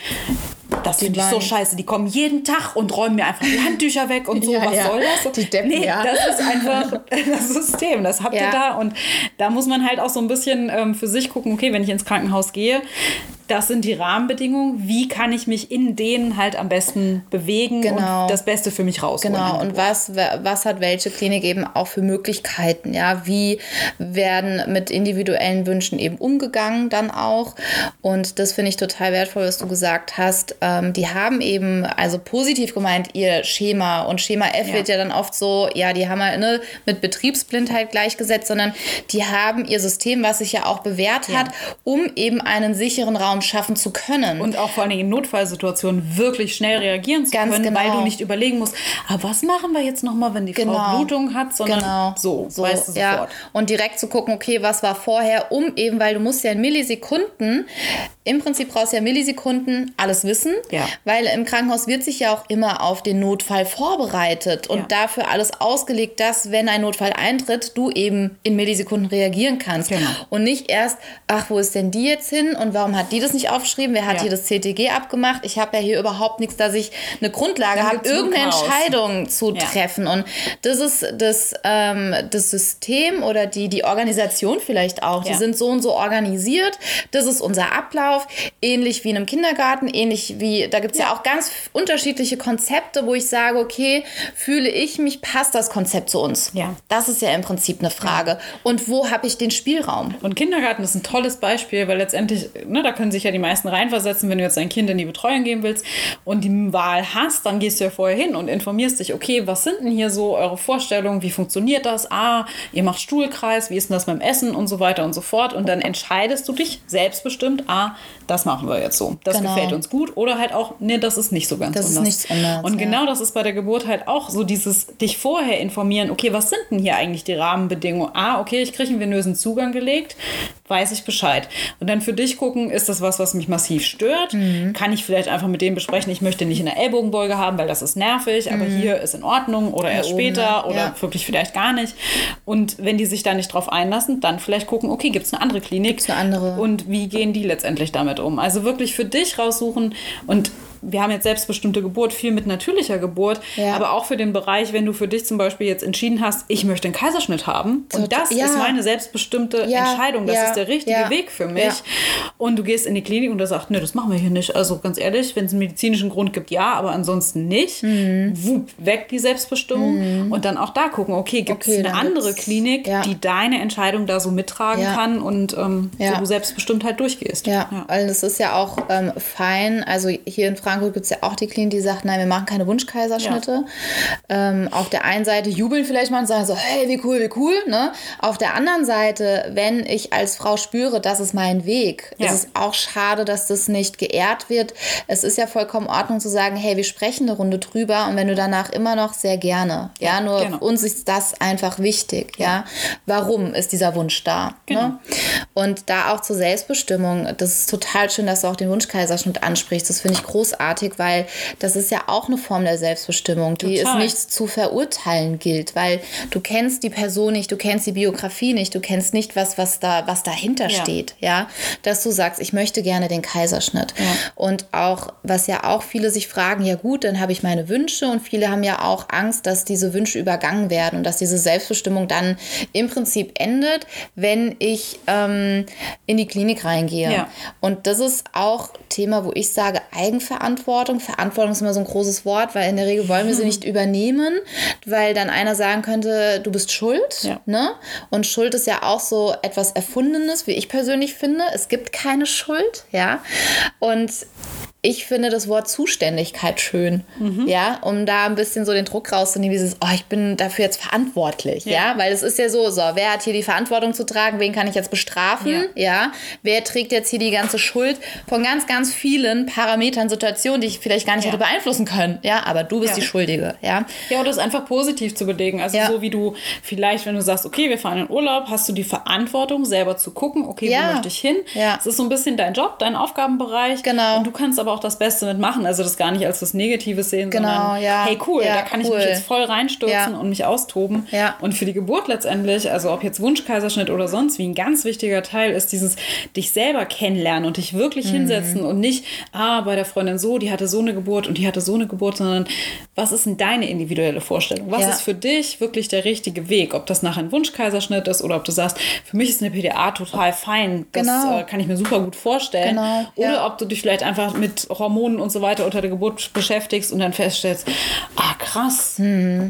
das finde ich so scheiße. Die kommen jeden Tag und räumen mir einfach die Handtücher weg und so. Ja, Was ja. soll das? Die Deppen, nee, ja. das ist einfach das System. Das habt ihr da. Und da muss man halt auch so ein bisschen ähm, für sich gucken, okay, wenn ich ins Krankenhaus gehe, das sind die Rahmenbedingungen. Wie kann ich mich in denen halt am besten bewegen Genau. und das Beste für mich rausholen? Genau, und was, was hat welche Klinik eben auch für Möglichkeiten? Ja, wie werden mit individuellen Wünschen eben umgegangen dann auch? Und das finde ich total wertvoll, was du gesagt hast. Ähm, die haben eben, also positiv gemeint, ihr Schema und Schema F Ja. wird ja dann oft so, ja, die haben halt ne, mit Betriebsblindheit gleichgesetzt, sondern die haben ihr System, was sich ja auch bewährt Ja. hat, um eben einen sicheren Raum schaffen zu können. Und auch vor allen Dingen in Notfallsituationen wirklich schnell reagieren zu Ganz können, genau. weil du nicht überlegen musst, aber was machen wir jetzt nochmal, wenn die Genau. Frau Blutung hat, sondern Genau. so, so weißt du ja. sofort. Und direkt zu gucken, okay, was war vorher, um eben, weil du musst ja in Millisekunden im Prinzip brauchst du ja Millisekunden alles wissen, Ja. weil im Krankenhaus wird sich ja auch immer auf den Notfall vorbereitet und Ja. dafür alles ausgelegt, dass, wenn ein Notfall eintritt, du eben in Millisekunden reagieren kannst. Genau. Und nicht erst, ach, wo ist denn die jetzt hin und warum hat die das nicht aufgeschrieben? Wer hat Ja. hier das CTG abgemacht? Ich habe ja hier überhaupt nichts, dass ich eine Grundlage habe, irgendeine. Entscheidung zu treffen. Und das ist das, ähm, das System oder die, die Organisation vielleicht auch. Die sind so und so organisiert. Das ist unser Ablauf. Ähnlich wie in einem Kindergarten, ähnlich wie, da gibt es ja. Ja. auch ganz unterschiedliche Konzepte, wo ich sage, okay, fühle ich mich, passt das Konzept zu uns? Ja. Das ist ja im Prinzip eine Frage. Und wo habe ich den Spielraum? Und Kindergarten ist ein tolles Beispiel, weil letztendlich, ne, da können sich ja die meisten reinversetzen, wenn du jetzt dein Kind in die Betreuung geben willst und die Wahl hast, dann gehst du ja vorher hin und informierst dich, okay, was sind denn hier so eure Vorstellungen, wie funktioniert das? Ah, ihr macht Stuhlkreis, wie ist denn das beim Essen und so weiter und so fort. Und dann entscheidest du dich selbstbestimmt, ah, das machen wir jetzt so. Das Genau. gefällt uns gut. Oder halt auch, nee, das ist nicht so ganz Das ist anders. nichts anderes, Und ja. genau das ist bei der Geburt halt auch so dieses, dich vorher informieren, okay, was sind denn hier eigentlich die Rahmenbedingungen? Ah, okay, ich kriege einen venösen Zugang gelegt, weiß ich Bescheid. Und dann für dich gucken, ist das was, was mich massiv stört? Mhm. Kann ich vielleicht einfach mit dem besprechen, ich möchte nicht eine Ellbogenbeuge haben, weil das ist nervig, aber hier ist in Ordnung oder erst Mhm. oben, später ne? oder Ja. wirklich vielleicht gar nicht. Und wenn die sich da nicht drauf einlassen, dann vielleicht gucken, okay, gibt es eine andere Klinik? Gibt's eine andere? Und wie gehen die letztendlich damit um? Also wirklich für dich raussuchen und wir haben jetzt selbstbestimmte Geburt, viel mit natürlicher Geburt, Ja. aber auch für den Bereich, wenn du für dich zum Beispiel jetzt entschieden hast, ich möchte einen Kaiserschnitt haben und das ja. ist meine selbstbestimmte Ja, Entscheidung, das ist der richtige Weg für mich und du gehst in die Klinik und du sagst, nee, das machen wir hier nicht. Also ganz ehrlich, wenn es einen medizinischen Grund gibt, ja, aber ansonsten nicht. Mhm. Wupp, weg die Selbstbestimmung und dann auch da gucken, okay, gibt es Okay, eine andere gibt's- Klinik, die deine Entscheidung da so mittragen kann und ähm, so du selbstbestimmt halt durchgehst. Ja, weil das ist ja auch ähm, fein. Also hier in Frankfurt gibt es ja auch die Klinik, die sagt, nein, wir machen keine Wunschkaiserschnitte. Ähm, auf der einen Seite jubeln vielleicht mal und sagen so, hey, wie cool, wie cool. Ne? Auf der anderen Seite, wenn ich als Frau spüre, das ist mein Weg, Ja. ist es auch schade, dass das nicht geehrt wird. Es ist ja vollkommen in Ordnung zu sagen, hey, wir sprechen eine Runde drüber und wenn du danach immer noch sehr gerne. Ja, Ja, nur genau. uns ist das einfach wichtig. Ja, warum ist dieser Wunsch da? Genau. Ne? Und da auch zur Selbstbestimmung, das ist total schön, dass du auch den Wunschkaiserschnitt ansprichst. Das finde ich großartig, weil das ist ja auch eine Form der Selbstbestimmung, die es Total. nicht zu verurteilen gilt, weil du kennst die Person nicht, du kennst die Biografie nicht, du kennst nicht, was, was, da, was dahinter Ja. steht, ja, dass du sagst, ich möchte gerne den Kaiserschnitt. Und auch, was ja auch viele sich fragen, ja gut, dann habe ich meine Wünsche und viele haben ja auch Angst, dass diese Wünsche übergangen werden und dass diese Selbstbestimmung dann im Prinzip endet, wenn ich ähm, in die Klinik reingehe. Ja. Und das ist auch Thema, wo ich sage, Eigenverantwortung. Verantwortung ist immer so ein großes Wort, weil in der Regel wollen wir sie nicht übernehmen, weil dann einer sagen könnte, du bist schuld. Ja. Ne? Und Schuld ist ja auch so etwas Erfundenes, wie ich persönlich finde. Es gibt keine Schuld, ja. Und ich finde das Wort Zuständigkeit schön, Mhm. ja, um da ein bisschen so den Druck rauszunehmen, dieses, oh, ich bin dafür jetzt verantwortlich, ja, weil es ist ja so, so, wer hat hier die Verantwortung zu tragen, wen kann ich jetzt bestrafen, ja, wer trägt jetzt hier die ganze Schuld von ganz, ganz vielen Parametern, Situationen, die ich vielleicht gar nicht Ja. hätte beeinflussen können, ja, aber du bist Ja. die Schuldige, ja. Ja, oder es einfach positiv zu belegen. Also Ja. so wie du vielleicht, wenn du sagst, okay, wir fahren in Urlaub, hast du die Verantwortung, selber zu gucken, okay, Ja. wo möchte ich hin? Ja. Es ist so ein bisschen dein Job, dein Aufgabenbereich. Genau. Und du kannst aber auch das Beste mitmachen. Also das gar nicht als was Negatives sehen, Genau, sondern ja. hey, cool, Ja, da kann ich cool. mich jetzt voll reinstürzen Ja. und mich austoben. Und für die Geburt letztendlich, also ob jetzt Wunschkaiserschnitt oder sonst wie, ein ganz wichtiger Teil ist dieses dich selber kennenlernen und dich wirklich Mhm. hinsetzen und nicht, ah, bei der Freundin so, die hatte so eine Geburt und die hatte so eine Geburt, sondern was ist denn deine individuelle Vorstellung? Was ist für dich wirklich der richtige Weg? Ob das nachher ein Wunschkaiserschnitt ist oder ob du sagst, für mich ist eine PDA total fein, das Genau. äh, kann ich mir super gut vorstellen. Genau, Oder ob du dich vielleicht einfach mit Hormonen und so weiter unter der Geburt beschäftigst und dann feststellst, ah krass,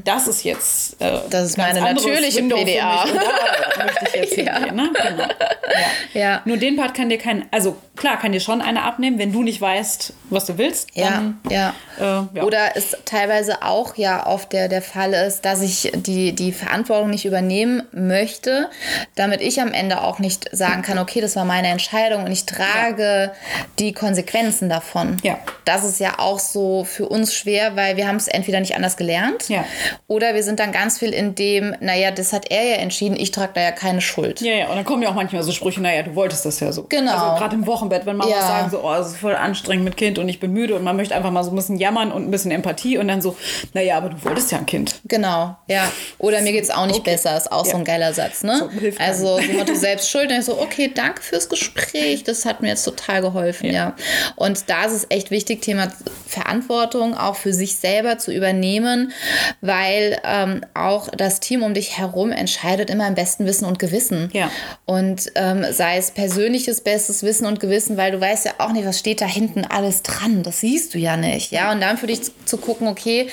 das ist jetzt äh. Das ist meine natürliche Window PDA. möchte ich jetzt Ja. hingehen. Ne? Genau. Ja. Ja. Nur den Part kann dir kein, also klar, kann dir schon einer abnehmen, wenn du nicht weißt, was du willst. Ja, Dann, ja. Äh, ja. Oder es teilweise auch ja oft der, der Fall ist, dass ich die, die Verantwortung nicht übernehmen möchte, damit ich am Ende auch nicht sagen kann, okay, das war meine Entscheidung und ich trage die Konsequenzen davon. Ja. Das ist ja auch so für uns schwer, weil wir haben es entweder nicht anders gelernt Ja. oder wir sind dann ganz viel in dem, naja, das hat er ja entschieden, ich trage da ja keine Schuld. Ja, ja, und dann kommen ja auch manchmal so Sprüche, naja, du wolltest das ja so. Genau. Also gerade im im Bett, wenn Mamas Ja. sagen so, oh, es ist voll anstrengend mit Kind und ich bin müde und man möchte einfach mal so ein bisschen jammern und ein bisschen Empathie und dann so, naja, aber du wolltest ja ein Kind. Genau, ja. Oder mir geht's auch nicht Okay. besser, ist auch so Ja. ein geiler Satz, ne? So, also so Motto selbst schuld. Und ich so, okay, danke fürs Gespräch, das hat mir jetzt total geholfen, ja. Und da ist es echt wichtig, Thema Verantwortung auch für sich selber zu übernehmen, weil ähm, auch das Team um dich herum entscheidet immer im besten Wissen und Gewissen. Ja. Und ähm, sei es persönliches bestes Wissen und Gewissen, weil du weißt ja auch nicht, was steht da hinten alles dran. Das siehst du ja nicht. Ja, und dann für dich zu, gucken, okay,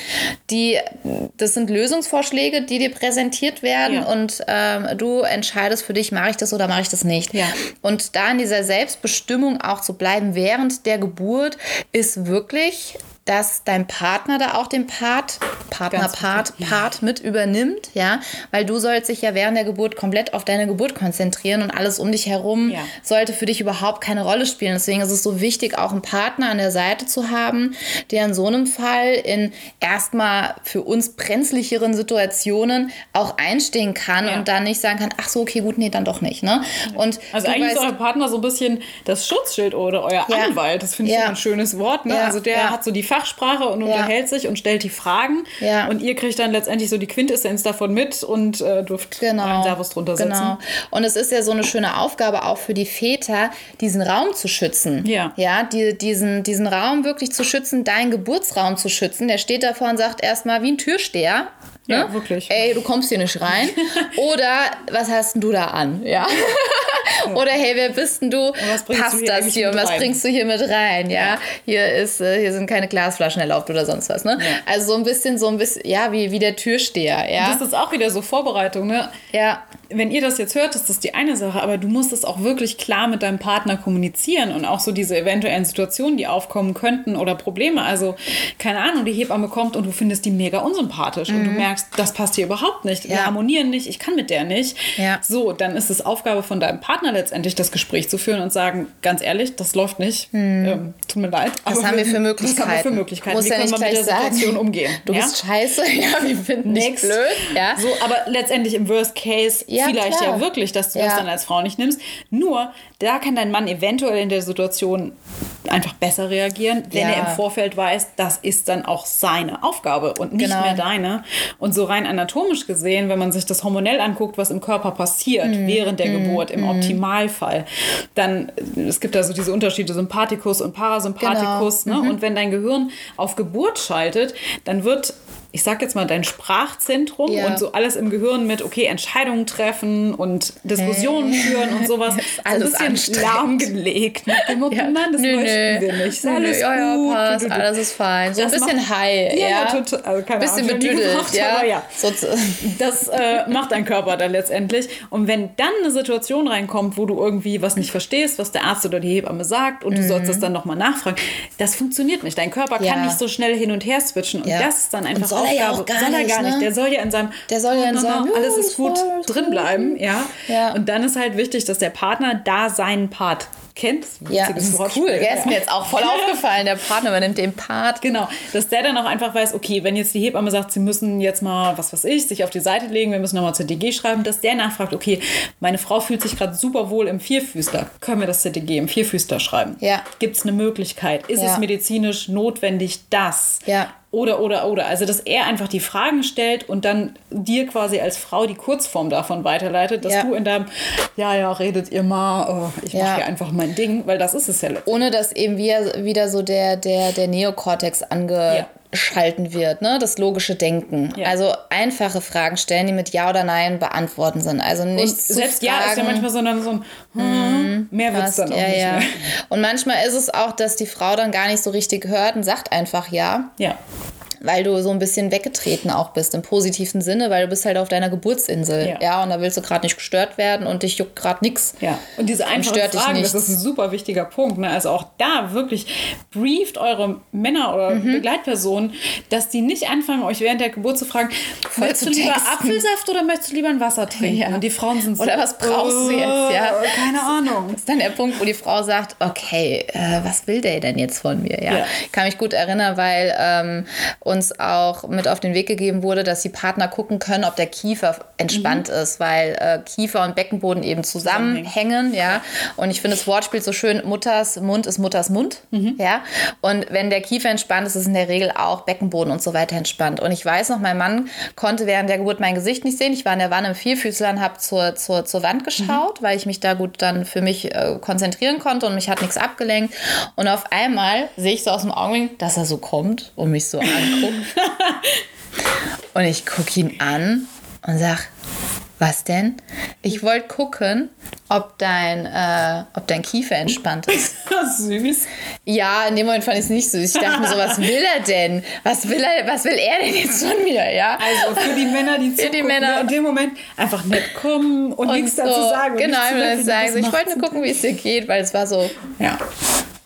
die, das sind Lösungsvorschläge, die dir präsentiert werden Ja. und ähm, du entscheidest für dich, mache ich das oder mache ich das nicht. Ja. Und da in dieser Selbstbestimmung auch zu bleiben während der Geburt ist wirklich dass dein Partner da auch den Part, Partner, Ganz Part, wichtig, Part mit übernimmt, ja, weil du sollst dich ja während der Geburt komplett auf deine Geburt konzentrieren und alles um dich herum Ja. sollte für dich überhaupt keine Rolle spielen. Deswegen ist es so wichtig, auch einen Partner an der Seite zu haben, der in so einem Fall in erstmal für uns brenzlicheren Situationen auch einstehen kann Ja. und dann nicht sagen kann, ach so, okay, gut, nee, dann doch nicht, ne? Und Also eigentlich ist weißt- euer Partner so ein bisschen das Schutzschild oder euer. Anwalt. Das finde ich immer ein schönes Wort. Ne? Also der hat so die Fachsprache und unterhält sich und stellt die Fragen. Und ihr kriegt dann letztendlich so die Quintessenz davon mit und äh, dürft Genau. einen Servus drunter setzen. Genau. Und es ist ja so eine schöne Aufgabe auch für die Väter, diesen Raum zu schützen. Ja. Ja, die, diesen, diesen Raum wirklich zu schützen, deinen Geburtsraum zu schützen. Der steht davor und sagt erstmal wie ein Türsteher. Ja, ne? wirklich. Ey, du kommst hier nicht rein. Oder was hast denn du da an? Ja. Oder hey, wer bist denn du? Passt das hier? Und was rein? bringst du hier mit rein? Ja. Hier ist, äh, hier sind keine Glasflaschen erlaubt oder sonst was. Ne? Also so ein bisschen, so ein bisschen, ja, wie, wie der Türsteher. Ja. Das ist auch wieder so Vorbereitung. Ne? ja. wenn ihr das jetzt hört, ist das die eine Sache, aber du musst es auch wirklich klar mit deinem Partner kommunizieren und auch so diese eventuellen Situationen, die aufkommen könnten oder Probleme. Also, keine Ahnung, die Hebamme kommt und du findest die mega unsympathisch und du merkst, das passt hier überhaupt nicht. Wir Mhm. Ja. harmonieren nicht, ich kann mit der nicht. Ja. So, dann ist es Aufgabe von deinem Partner letztendlich, das Gespräch zu führen und sagen, ganz ehrlich, das läuft nicht. Ähm, tut mir leid. Was aber haben wir für Was haben wir Möglichkeiten? für Möglichkeiten? Muss Wie ja können wir mit der sagen, Situation umgehen? Du ja? bist scheiße, ja, wir finden dich blöd. Ja. So, aber letztendlich im Worst Case Ja, vielleicht klar. ja wirklich, dass du das dann als Frau nicht nimmst. Nur, da kann dein Mann eventuell in der Situation einfach besser reagieren, wenn Ja. er im Vorfeld weiß, das ist dann auch seine Aufgabe und nicht Genau. mehr deine. Und so rein anatomisch gesehen, wenn man sich das hormonell anguckt, was im Körper passiert Mhm. während der Geburt, im Optimalfall, dann, es gibt da so diese Unterschiede, Sympathikus und Parasympathikus. Genau. Ne? Und wenn dein Gehirn auf Geburt schaltet, dann wird ich sag jetzt mal, dein Sprachzentrum Ja. und so alles im Gehirn mit, okay, Entscheidungen treffen und Diskussionen führen und sowas. Ist so alles ein bisschen lahmgelegt. Ja. Nein, das Nö, möchten nö. wir nicht. Nö, nö, alles ja, ja, gut. passt, Du, du, du. alles ist fein. So ein Das bisschen macht- high. Ja, Ja, ja, total. Also keine bisschen Ahnung, bedüdelt, gemacht, ja. aber ja. So, Das äh, macht dein Körper dann letztendlich. Und wenn dann eine Situation reinkommt, wo du irgendwie was nicht verstehst, was der Arzt oder die Hebamme sagt und du sollst es dann nochmal nachfragen, das funktioniert nicht. Dein Körper Mhm. Ja. kann nicht so schnell hin und her switchen. Und Ja. das ist dann einfach soll er ja Aufgabe. auch gar soll er nicht, gar nicht. ne? Der soll ja in seinem Der soll ja in na, seinem, alles ja, ist gut alles drin bleiben. Ja? Ja. Und dann ist halt wichtig, dass der Partner da seinen Part kennt. ja, Witziges das ist Wortspiel, cool. Der ist ja. mir jetzt auch voll aufgefallen. Der Partner übernimmt den Part. Genau, dass der dann auch einfach weiß, okay, wenn jetzt die Hebamme sagt, sie müssen jetzt mal, was weiß ich, sich auf die Seite legen, wir müssen nochmal ZDG schreiben, dass der nachfragt, okay, meine Frau fühlt sich gerade super wohl im Vierfüßler, können wir das ZDG im Vierfüßler schreiben? Ja. Gibt es eine Möglichkeit? Ist Ja. es medizinisch notwendig, das? Ja. Oder, oder, oder. Also, dass er einfach die Fragen stellt und dann dir quasi als Frau die Kurzform davon weiterleitet, dass Ja. du in deinem, ja, ja, redet ihr mal, oh, ich Ja. mache hier einfach mein Ding, weil das ist es ja. Ohne dass eben wieder, wieder so der, der, der Neokortex angeschalten wird, ne? das logische Denken. Ja. Also einfache Fragen stellen, die mit Ja oder Nein beantworten sind. Also Und nichts zu selbst fragen. ja ist ja manchmal so dann so ein, hm, mehr wird es dann auch ja, nicht ja. mehr. Und manchmal ist es auch, dass die Frau dann gar nicht so richtig hört und sagt einfach ja, Ja. Weil du so ein bisschen weggetreten auch bist im positiven Sinne, weil du bist halt auf deiner Geburtsinsel. Ja. Ja, und da willst du gerade nicht gestört werden und dich juckt gerade nichts. Ja, und diese einfachen dich Fragen, das ist ein super wichtiger Punkt. Ne? Also auch da wirklich brieft eure Männer oder Mhm. Begleitpersonen, dass die nicht anfangen, euch während der Geburt zu fragen, möchtest zu du lieber texten. Apfelsaft oder möchtest du lieber ein Wasser trinken? Ja. Und die Frauen sind so, Oder was brauchst du jetzt, ja? "Äh, Keine Ahnung. Das ist dann der Punkt, wo die Frau sagt, okay, äh, was will der denn jetzt von mir? Ja, Ja. Ich kann mich gut erinnern, weil ähm, uns auch mit auf den Weg gegeben wurde, dass die Partner gucken können, ob der Kiefer entspannt Mhm. ist, weil äh, Kiefer und Beckenboden eben zusammenhängen, ja. Und ich finde das Wortspiel so schön, Mutters Mund ist Mutters Mund, Mhm. ja. Und wenn der Kiefer entspannt ist, ist in der Regel auch Beckenboden und so weiter entspannt. Und ich weiß noch, mein Mann konnte während der Geburt mein Gesicht nicht sehen. Ich war in der Wanne im Vierfüßler und habe zur, zur, zur Wand geschaut, weil ich mich da gut dann für mich äh, konzentrieren konnte und mich hat nichts abgelenkt. Und auf einmal sehe ich so aus dem Augenwinkel, dass er so kommt und mich so anguckt. und ich gucke ihn an und sag, was denn? Ich wollte gucken, ob dein, äh, ob dein Kiefer entspannt ist. Süß. Ja, in dem Moment fand ich es nicht süß. Ich dachte mir so, was will er denn? Was will er, was will er denn jetzt von mir? Ja. Also für die Männer, die Für die zugucken, Männer. ne, in dem Moment einfach nett kommen und, nichts dazu sagen. Und Genau, lächeln, sagen, so, ich wollte nur gucken, wie es dir geht, weil es war so, Ja.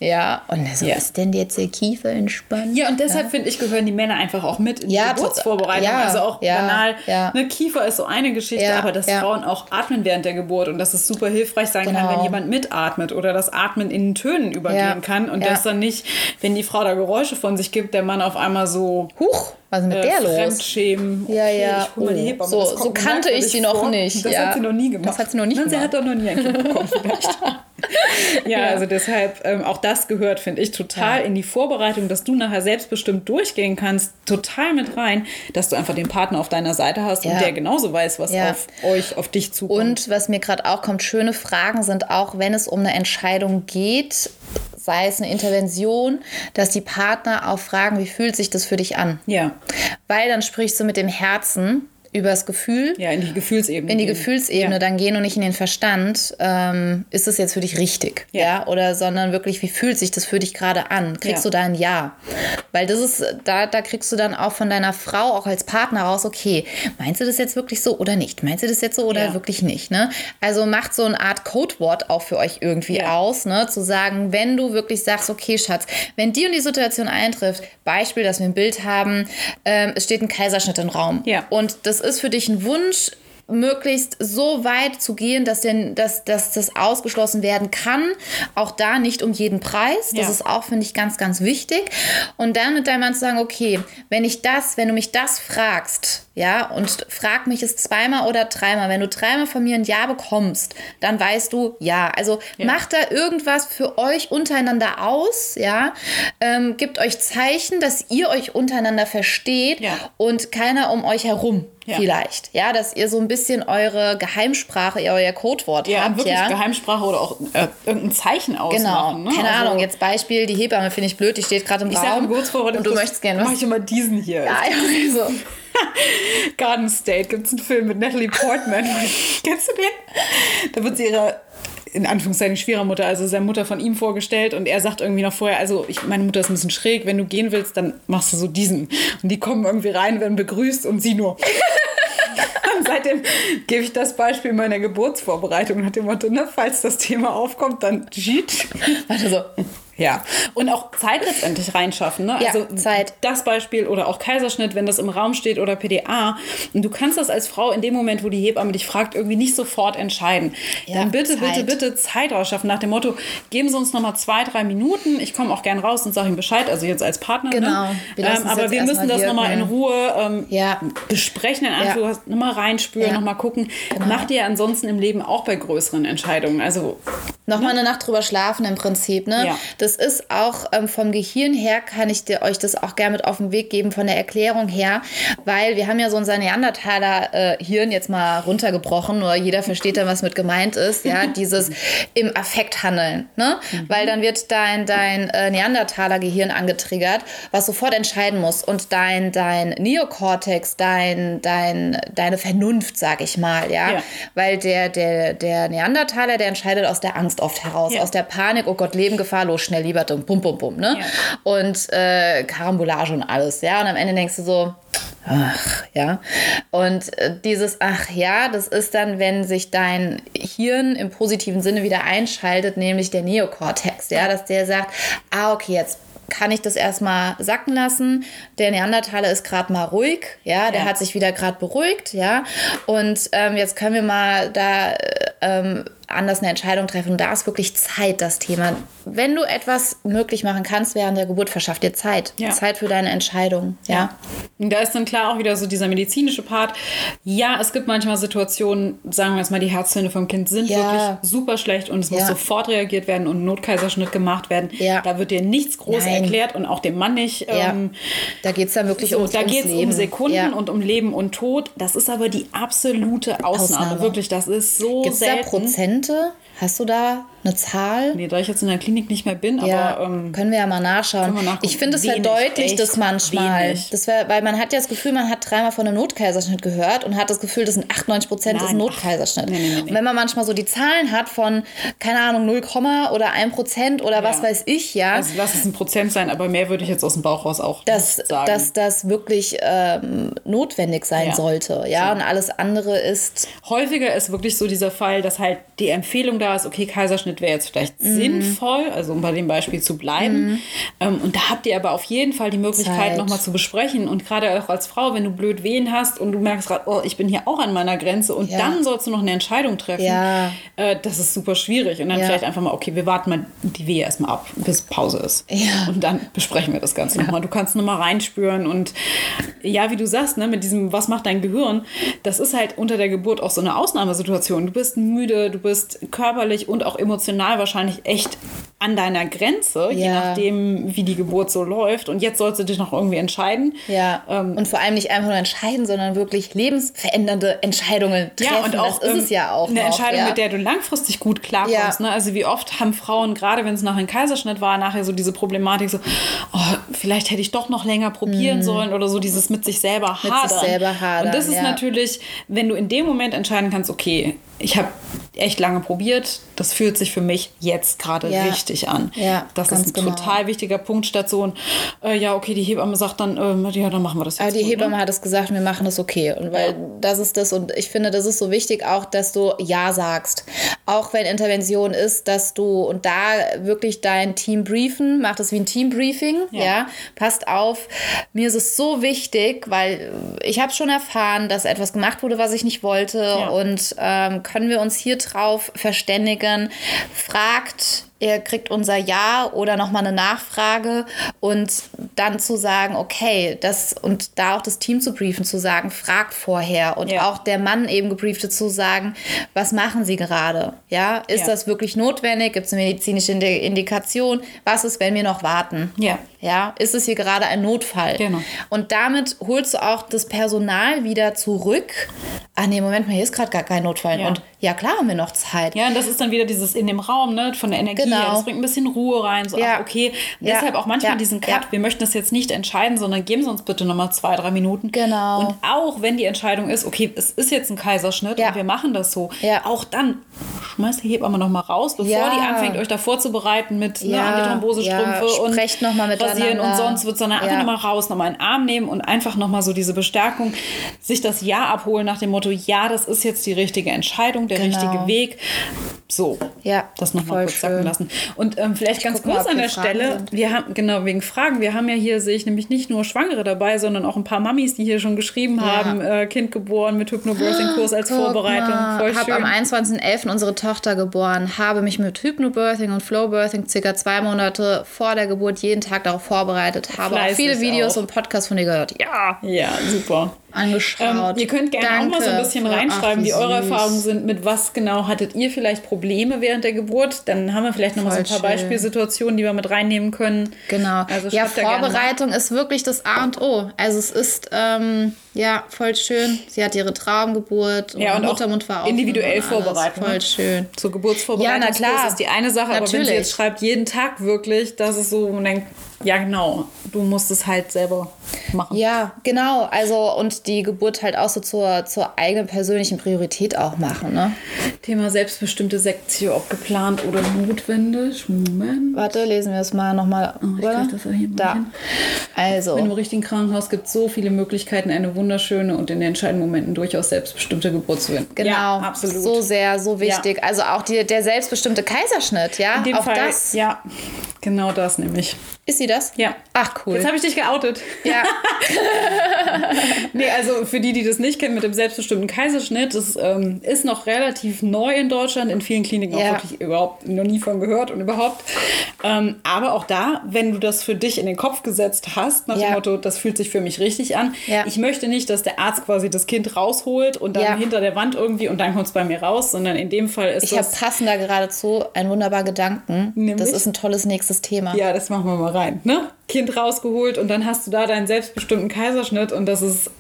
Ja. Und so, Ja. ist denn jetzt der Kiefer entspannt? Ja, und deshalb finde ich, gehören die Männer einfach auch mit in Ja, die Geburtsvorbereitung. ja, also auch ja, banal. ja. Ne, Kiefer ist so eine Geschichte, Ja, aber dass ja. Frauen auch atmen während der Geburt und dass es super hilfreich sein kann, Genau. wenn jemand mitatmet oder das Atmen in Tönen übergehen Ja, kann und ja. das dann nicht, wenn die Frau da Geräusche von sich gibt, der Mann auf einmal so Huch, was ist mit äh, der los? Fremdschämen. Ja, ja. Mal die Oh. Hebamme. So- so kannte ich sie noch vor. nicht, Das ja. hat sie noch nie gemacht. Das hat sie noch nicht Na, Sie hat doch noch nie ein Kind bekommen vielleicht. ja, also deshalb, ähm, auch das gehört, finde ich, total Ja. in die Vorbereitung, dass du nachher selbstbestimmt durchgehen kannst, total mit rein, dass du einfach den Partner auf deiner Seite hast Ja. und der genauso weiß, was Ja. auf euch, auf dich zukommt. Und was mir gerade auch kommt, schöne Fragen sind auch, wenn es um eine Entscheidung geht, sei es eine Intervention, dass die Partner auch fragen, wie fühlt sich das für dich an? ja, Weil dann sprichst du mit dem Herzen über das Gefühl, ja, in die Gefühlsebene. in die gehen. Gefühlsebene Ja. dann gehen und nicht in den Verstand, ähm, ist es jetzt für dich richtig? Ja. Ja. Oder sondern wirklich, wie fühlt sich das für dich gerade an? Kriegst Ja. du da ein Ja? Weil das ist, da, da kriegst du dann auch von deiner Frau, auch als Partner raus, okay, meinst du das jetzt wirklich so oder nicht? Meinst du das jetzt so oder wirklich nicht? Ne? Also macht so eine Art Codewort auch für euch irgendwie aus, ne? Zu sagen, wenn du wirklich sagst, okay, Schatz, wenn die und die Situation eintrifft, Beispiel, dass wir ein Bild haben, ähm, es steht ein Kaiserschnitt im Raum. Ja. Und das ist für dich ein Wunsch, möglichst so weit zu gehen, dass, denn, dass, dass das ausgeschlossen werden kann. Auch da nicht um jeden Preis. Das Ja. ist auch, finde ich, ganz, ganz wichtig. Und dann mit deinem Mann zu sagen, okay, wenn ich das, wenn du mich das fragst, ja, und frag mich es zweimal oder dreimal, wenn du dreimal von mir ein Ja bekommst, dann weißt du, ja. Also macht da irgendwas für euch untereinander aus, ja. Ähm, gibt euch Zeichen, dass ihr euch untereinander versteht Ja. und keiner um euch herum Ja. vielleicht. Ja, dass ihr so ein bisschen eure Geheimsprache, euer Codewort Ja, habt. wirklich ja. Geheimsprache oder auch äh, irgendein Zeichen Genau, ausmachen. Ne? keine Also, Ahnung. Jetzt Beispiel, die Hebamme finde ich blöd, die steht gerade im Ich Raum Geburtsvorbereitung. und du möchtest gerne Mach was. ich immer diesen hier. Ja, ja, so. Garden State gibt es einen Film mit Natalie Portman. Kennst du den? Da wird sie ihrer in Anführungszeichen Schwiegermutter, also seine Mutter von ihm vorgestellt und er sagt irgendwie noch vorher, also ich, meine Mutter ist ein bisschen schräg, wenn du gehen willst, dann machst du so diesen. Und die kommen irgendwie rein, werden begrüßt und sie nur. Und seitdem gebe ich das Beispiel meiner Geburtsvorbereitung nach dem Motto, ne, falls das Thema aufkommt, dann jeet. Warte so. Ja, und auch Zeit letztendlich reinschaffen. Ne? Ja, also Zeit. das Beispiel oder auch Kaiserschnitt, wenn das im Raum steht oder PDA. Und du kannst das als Frau in dem Moment, wo die Hebamme dich fragt, irgendwie nicht sofort entscheiden. Ja, Dann bitte, bitte, Zeit. bitte Zeit rausschaffen nach dem Motto, geben Sie uns noch mal zwei, drei Minuten. Ich komme auch gern raus und sage Ihnen Bescheid, also jetzt als Partner. Genau. Ne? Wir lassen Ähm, aber wir müssen das noch mal in. Ruhe ähm, Ja. besprechen, in Anführungszeichen, noch mal reinspüren, Ja. noch mal gucken. Genau. Macht ihr ansonsten im Leben auch bei größeren Entscheidungen. Also Nochmal eine Nacht drüber schlafen im Prinzip. Ne? Ja. Das ist auch ähm, vom Gehirn her, kann ich dir, euch das auch gerne mit auf den Weg geben, von der Erklärung her, weil wir haben ja so unser Neandertaler-Hirn jetzt mal runtergebrochen, nur jeder versteht dann, was mit gemeint ist. Ja, dieses im Affekt handeln. Ne? Weil dann wird dein, dein äh, Neandertaler-Gehirn angetriggert, was sofort entscheiden muss. Und dein, dein Neokortex, dein, dein, deine Vernunft, sag ich mal, ja. Ja. Weil der, der, der Neandertaler, der entscheidet aus der Angst oft heraus, Ja. aus der Panik, oh Gott, Leben, Gefahr, los, schnell, lieber dumm, bum, bum, bum, ne? Ja. Und äh, Karambolage und alles, ja. Und am Ende denkst du so, ach, ja. Und äh, dieses, ach ja, das ist dann, wenn sich dein Hirn im positiven Sinne wieder einschaltet, nämlich der Neokortex, ja, dass der sagt, ah, okay, jetzt kann ich das erstmal sacken lassen. Der Neandertaler ist gerade mal ruhig, ja, der Ja. hat sich wieder gerade beruhigt, ja. Und ähm, jetzt können wir mal da äh, ähm, anders eine Entscheidung treffen. Und da ist wirklich Zeit das Thema. Wenn du etwas möglich machen kannst während der Geburt, verschaff dir Zeit. Ja. Zeit für deine Entscheidung. Ja. Und da ist dann klar auch wieder so dieser medizinische Part. Ja, es gibt manchmal Situationen, sagen wir jetzt mal, die Herztöne vom Kind sind Ja. wirklich super schlecht und es muss Ja. sofort reagiert werden und ein Notkaiserschnitt gemacht werden. Ja. Da wird dir nichts groß Nein. erklärt und auch dem Mann nicht. Ja. Ähm, Da geht es dann wirklich so, ums, da geht es um. Sekunden ja. und um Leben und Tod. Das ist aber die absolute Ausnahme. Ausnahme. Wirklich, das ist so Gibt es da selten. Prozente? Hast du da eine Zahl? Nee, da ich jetzt in der Klinik nicht mehr bin, Ja, aber ähm, können wir ja mal nachschauen. Ich finde, es verdeutlicht echt das manchmal. wenig. Das wär, weil man hat ja das Gefühl, man hat dreimal von einem Notkaiserschnitt gehört und hat das Gefühl, das sind 98 Prozent ist ein. Notkaiserschnitt. Nee, nee, nee. Und wenn man manchmal so die Zahlen hat von, keine Ahnung, 0, oder 1 Prozent oder was Ja. weiß ich, ja, also lass es ein Prozent sein, aber mehr würde ich jetzt aus dem Bauch raus auch dass, sagen. dass das wirklich ähm, notwendig sein Ja. sollte. Ja, und alles andere ist Häufiger ist wirklich so dieser Fall, dass halt die Empfehlung da ist, okay, Kaiserschnitt wäre jetzt vielleicht Mhm. sinnvoll, also um bei dem Beispiel zu bleiben. Ähm, und da habt ihr aber auf jeden Fall die Möglichkeit, nochmal zu besprechen. Und gerade auch als Frau, wenn du blöd Wehen hast und du merkst gerade, oh, ich bin hier auch an meiner Grenze und Ja. dann sollst du noch eine Entscheidung treffen, Ja. äh, das ist super schwierig. Und dann Ja. vielleicht einfach mal, okay, wir warten mal die Wehe erstmal ab, bis Pause ist. Und dann besprechen wir das Ganze nochmal. Du kannst nochmal reinspüren und ja, wie du sagst, ne, mit diesem, was macht dein Gehirn, das ist halt unter der Geburt auch so eine Ausnahmesituation. Du bist müde, du bist körperlich und auch emotional wahrscheinlich echt an deiner Grenze, je Ja. nachdem, wie die Geburt so läuft. Und jetzt sollst du dich noch irgendwie entscheiden. Ja, Ähm, und vor allem nicht einfach nur entscheiden, sondern wirklich lebensverändernde Entscheidungen treffen. Ja, und auch das ist ähm, es ja auch. eine noch, Entscheidung, ja. mit der du langfristig gut klarkommst. Ja. Ne? Also wie oft haben Frauen, gerade wenn es nach einem Kaiserschnitt war, nachher so diese Problematik, so, oh, vielleicht hätte ich doch noch länger probieren sollen oder so dieses mit sich selber Mhm. Mit hadern. sich selber hadern, Und das ist natürlich, wenn du in dem Moment entscheiden kannst, okay, ich habe echt lange probiert, das fühlt sich für mich jetzt gerade Ja. richtig an. Ja, das ist ein genau. total wichtiger Punkt statt so ein, äh, ja, okay, die Hebamme sagt dann, ähm, ja, dann machen wir das jetzt. Aber die so, ne? Hebamme hat es gesagt, wir machen das okay. Und weil das ist das, und ich finde, das ist so wichtig auch, dass du Ja sagst. Auch wenn Intervention ist, dass du und da wirklich dein Team briefen, mach das wie ein Teambriefing, ja. Ja. Passt auf. Mir ist es so wichtig, weil ich habe schon erfahren, dass etwas gemacht wurde, was ich nicht wollte. Ja. Und ähm, können wir uns hier drauf verständigen? Fragt ihr kriegt unser Ja oder nochmal eine Nachfrage und dann zu sagen, okay, das und da auch das Team zu briefen, zu sagen, fragt vorher und Ja. auch der Mann eben gebriefte zu sagen, was machen Sie gerade? Ja, ist Ja. das wirklich notwendig? Gibt es eine medizinische Indi- Indikation? Was ist, wenn wir noch warten? Ja. Ja, ist es hier gerade ein Notfall? Genau. Und damit holst du auch das Personal wieder zurück. Ah, nee, Moment mal, hier ist gerade gar kein Notfall. Ja. Und ja, klar haben wir noch Zeit. Ja, und das ist dann wieder dieses in dem Raum, ne, von der Energie Genau. her. Das bringt ein bisschen Ruhe rein. So, Ja. ach, okay. Und Ja. Deshalb auch manchmal Ja. diesen Cut. Wir möchten das jetzt nicht entscheiden, sondern geben Sie uns bitte nochmal zwei, drei Minuten. Genau. Und auch wenn die Entscheidung ist, okay, es ist jetzt ein Kaiserschnitt Ja. und wir machen das so, Ja. auch dann schmeißt die Hebamme nochmal raus, bevor die anfängt, euch da vorzubereiten mit ne, Ja. Antithrombosestrümpfe Ja. Sprecht noch mal Rasieren und sonst wird, sondern einfach Ja. nochmal raus, nochmal in den Arm nehmen und einfach nochmal so diese Bestärkung, sich das Ja abholen nach dem Motto, ja, das ist jetzt die richtige Entscheidung, der Genau. richtige Weg. So, Ja, das nochmal kurz sacken schön. lassen. Und ähm, vielleicht ganz guck mal, kurz ob an der Fragen Stelle, sind. wir haben, genau, wegen Fragen, wir haben ja hier, sehe ich nämlich nicht nur Schwangere dabei, sondern auch ein paar Mamis, die hier schon geschrieben haben, äh, Kind geboren mit Hypnobirthing-Kurs als Guck Vorbereitung. mal, Voll Hab schön. am 21.11. unsere Tochter geboren, habe mich mit Hypnobirthing und Flowbirthing circa zwei Monate vor der Geburt jeden Tag darauf vorbereitet, habe auch Fleißig viele Videos auch. und Podcasts von dir gehört. Ja, ja, super. Angeschaut. Ähm, ihr könnt gerne auch mal so ein bisschen Danke. reinschreiben, Ach, wie eure. Erfahrungen sind. Mit was genau hattet ihr vielleicht Probleme während der Geburt? Dann haben wir vielleicht noch mal so ein paar schön. Beispielsituationen, die wir mit reinnehmen können. Genau. Also ja, Vorbereitung ist wirklich das A und O. Also es ist ähm, ja voll schön. Sie hat ihre Traumgeburt und, Ja, und Muttermund war auch individuell vorbereitet, ne? Voll schön. Zur Geburtsvorbereitung Ja, na klar. ist die eine Sache, aber wenn sie Natürlich. jetzt schreibt, jeden Tag wirklich, das ist so, man denkt, ja genau, du musst es halt selber machen. Ja, genau. Also und die Geburt halt auch so zur, zur eigenen persönlichen Priorität auch machen. Ne? Thema selbstbestimmte Sektio, ob geplant oder notwendig. Moment. Warte, lesen wir es mal nochmal. Oh, hier mal da. hin. Also. In einem richtigen Krankenhaus gibt es so viele Möglichkeiten, eine wunderschöne und in den entscheidenden Momenten durchaus selbstbestimmte Geburt zu finden. Genau, Ja, absolut. so sehr, so wichtig. Also auch die, der selbstbestimmte Kaiserschnitt, ja, auch Fall, das. ja, Genau das nämlich. Ist sie das? Ja. Ach, cool. Jetzt habe ich dich geoutet. ja. Nee, also für die, die das nicht kennen mit dem selbstbestimmten Kaiserschnitt, das ähm, ist noch relativ neu in Deutschland, in vielen Kliniken Ja. auch wirklich überhaupt noch nie von gehört und überhaupt. Ähm, aber auch da, wenn du das für dich in den Kopf gesetzt hast, nach Ja. dem Motto, das fühlt sich für mich richtig an, Ja. ich möchte nicht, dass der Arzt quasi das Kind rausholt und dann hinter der Wand irgendwie und dann kommt es bei mir raus, sondern in dem Fall ist Ich habe das... passender geradezu einen wunderbaren Gedanken. Nämlich? Das ist ein tolles nächstes Thema. Ja, das machen wir mal rein. Ne? Kind rausgeholt und dann hast du da deinen selbstbestimmten Kaiserschnitt und das ist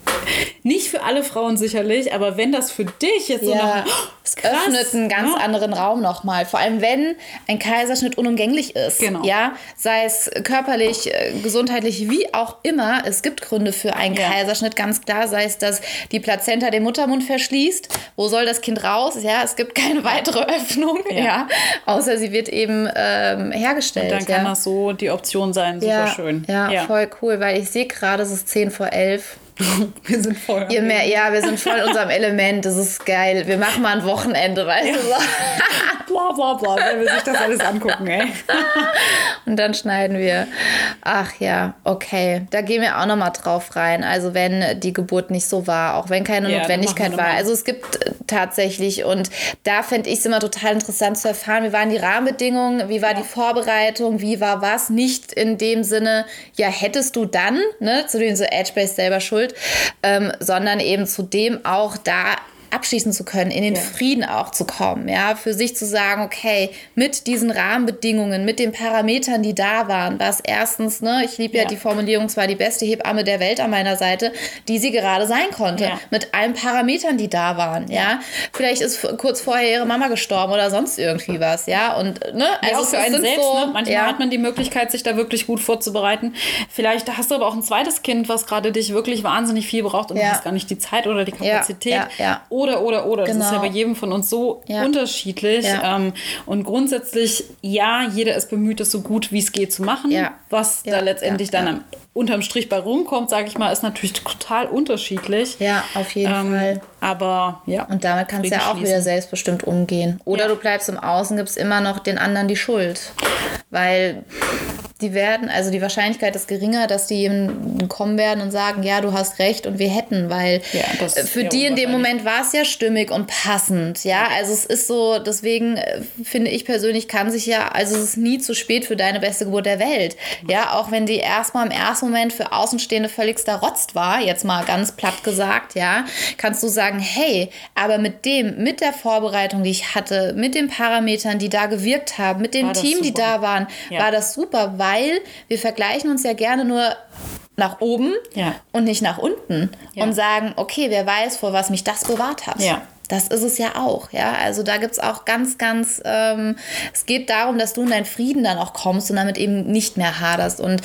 nicht für alle Frauen sicherlich, aber wenn das für dich jetzt so Ja, noch es krass, öffnet einen ganz ne? anderen Raum nochmal. Vor allem, wenn ein Kaiserschnitt unumgänglich ist. Genau. Ja, sei es körperlich, äh, gesundheitlich, wie auch immer. Es gibt Gründe für einen Ja. Kaiserschnitt, ganz klar. Sei es, dass die Plazenta den Muttermund verschließt. Wo soll das Kind raus? Ja, es gibt keine weitere Öffnung. Ja. Ja. außer sie wird eben ähm, hergestellt. Dann kann ja. das so die Option sein. Super ja, schön. Ja, voll cool, weil ich sehe gerade, es ist 10 vor 11. Wir sind voll. Je mehr, ja, wir sind voll in unserem Element. Das ist geil. Wir machen mal ein Wochenende, weißt du so. bla bla bla, wer will sich das alles angucken, ey? Und dann schneiden wir. Ach ja, okay. Da gehen wir auch nochmal drauf rein. Also wenn die Geburt nicht so war, auch wenn keine Ja, Notwendigkeit war. Also es gibt äh, tatsächlich, und da fände ich es immer total interessant zu erfahren, wie waren die Rahmenbedingungen, wie war die Vorbereitung, wie war was. Nicht in dem Sinne, ja, hättest du dann, ne, zu dem so Edge-Based selber schuld, ähm, sondern eben zu dem auch da abschließen zu können, in den Ja. Frieden auch zu kommen, ja, für sich zu sagen, okay, mit diesen Rahmenbedingungen, mit den Parametern, die da waren, was erstens, ne, ich liebe ja. Ja. die Formulierung, es war die beste Hebamme der Welt an meiner Seite, die sie gerade sein konnte, Ja. mit allen Parametern, die da waren, ja. Vielleicht ist kurz vorher ihre Mama gestorben oder sonst irgendwie was, ja, und, ne, Ja, auch für einen selbst. so, ne? Manchmal hat man die Möglichkeit, sich da wirklich gut vorzubereiten. Vielleicht hast du aber auch ein zweites Kind, was gerade dich wirklich wahnsinnig viel braucht und du hast gar nicht die Zeit oder die Kapazität. ja, ja. Oder, oder, oder. Das ist Genau. ja bei jedem von uns so Ja. unterschiedlich. Ja. Ähm, und grundsätzlich, ja, jeder ist bemüht, es so gut wie es geht zu machen. Was da letztendlich dann am unterm Strich bei rumkommt, sage ich mal, ist natürlich total unterschiedlich. ja, auf jeden Fall. Aber ja. Und damit kannst du ja auch wieder selbstbestimmt umgehen. Oder Ja. du bleibst im Außen, gibst immer noch den anderen die Schuld. Weil die werden, also die Wahrscheinlichkeit ist geringer, dass die kommen werden und sagen, ja, du hast recht und wir hätten, weil Ja, äh, für die in dem. Moment war es ja stimmig und passend. Ja, also es ist so, deswegen äh, finde ich persönlich, kann sich ja, also es ist nie zu spät für deine beste Geburt der Welt. Ja, auch wenn die erstmal im ersten Moment für Außenstehende völligster Rotzt war, jetzt mal ganz platt gesagt, ja, kannst du sagen, hey, aber mit dem, mit der Vorbereitung, die ich hatte, mit den Parametern, die da gewirkt haben, mit dem Team, die super. da waren, Ja. war das super, weil wir vergleichen uns ja gerne nur nach oben Ja. und nicht nach unten Ja. und sagen, okay, wer weiß, vor was mich das bewahrt hat. Ja. Das ist es ja auch, ja. Also da gibt es auch ganz, ganz, ähm, es geht darum, dass du in deinen Frieden dann auch kommst und damit eben nicht mehr haderst. Und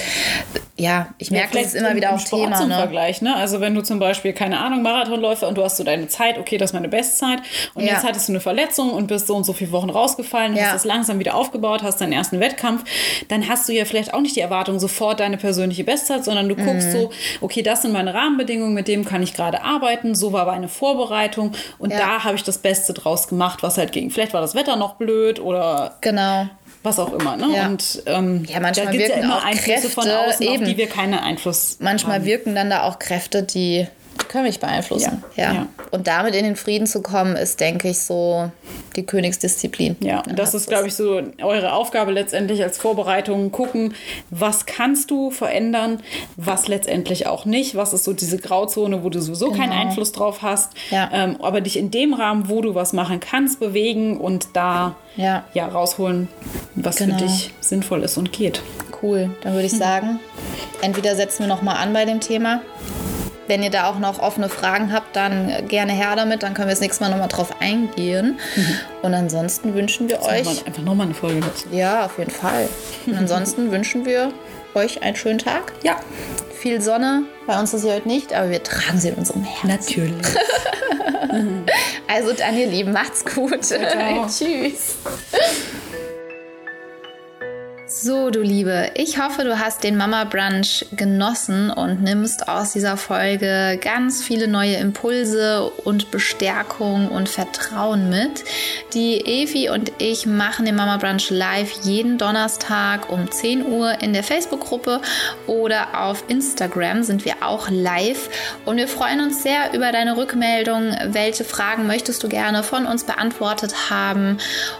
ja, ich merke, das ist immer im- wieder im auch Sport Thema. zum Ne? Vergleich, ne? Also wenn du zum Beispiel, keine Ahnung, Marathonläufer und du hast so deine Zeit, okay, das ist meine Bestzeit und Ja. jetzt hattest du eine Verletzung und bist so und so viele Wochen rausgefallen, Ja. hast es langsam wieder aufgebaut, hast deinen ersten Wettkampf, dann hast du ja vielleicht auch nicht die Erwartung, sofort deine persönliche Bestzeit, sondern du guckst Mhm. so, okay, das sind meine Rahmenbedingungen, mit dem kann ich gerade arbeiten, so war meine Vorbereitung und Ja. Da habe ich das Beste draus gemacht, was halt ging. Vielleicht war das Wetter noch blöd oder Genau. was auch immer. Ne? Ja. Und ähm, Ja, manchmal da gibt's ja wirken immer auch Einflüsse von Kräfte, außen, eben. auf die wir keinen Einfluss Manchmal haben. wirken dann da auch Kräfte, die können mich beeinflussen. Ja. Ja. Ja. Und damit in den Frieden zu kommen, ist, denke ich, so die Königsdisziplin. Ja, und das ist, glaube ich, so eure Aufgabe letztendlich als Vorbereitung. Gucken, was kannst du verändern, was letztendlich auch nicht. Was ist so diese Grauzone, wo du sowieso keinen Genau. Einfluss drauf hast. Ja. Ähm, aber dich in dem Rahmen, wo du was machen kannst, bewegen und da Ja. ja, rausholen, was Genau. für dich sinnvoll ist und geht. Cool, dann würde ich sagen, entweder setzen wir noch mal an bei dem Thema. Wenn ihr da auch noch offene Fragen habt, dann gerne her damit. Dann können wir das nächste Mal noch mal drauf eingehen. Und ansonsten wünschen wir Machen euch, einfach nochmal eine Folge dazu. ja, auf jeden Fall. Und ansonsten wünschen wir euch einen schönen Tag. Ja, Viel Sonne. Bei uns ist sie heute nicht, aber wir tragen sie in unserem Herzen. natürlich. Also dann, ihr Lieben, macht's gut. Tschüss. So, du Liebe, ich hoffe, du hast den Mama Brunch genossen und nimmst aus dieser Folge ganz viele neue Impulse und Bestärkung und Vertrauen mit. Die Evi und ich machen den Mama Brunch live jeden Donnerstag um 10 Uhr in der Facebook-Gruppe oder auf Instagram sind wir auch live und wir freuen uns sehr über deine Rückmeldung. Welche Fragen möchtest du gerne von uns beantwortet haben?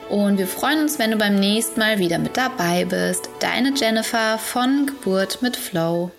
Und wir freuen uns, wenn du beim nächsten Mal wieder mit dabei bist bist. Deine Jennifer von Geburt mit Flow.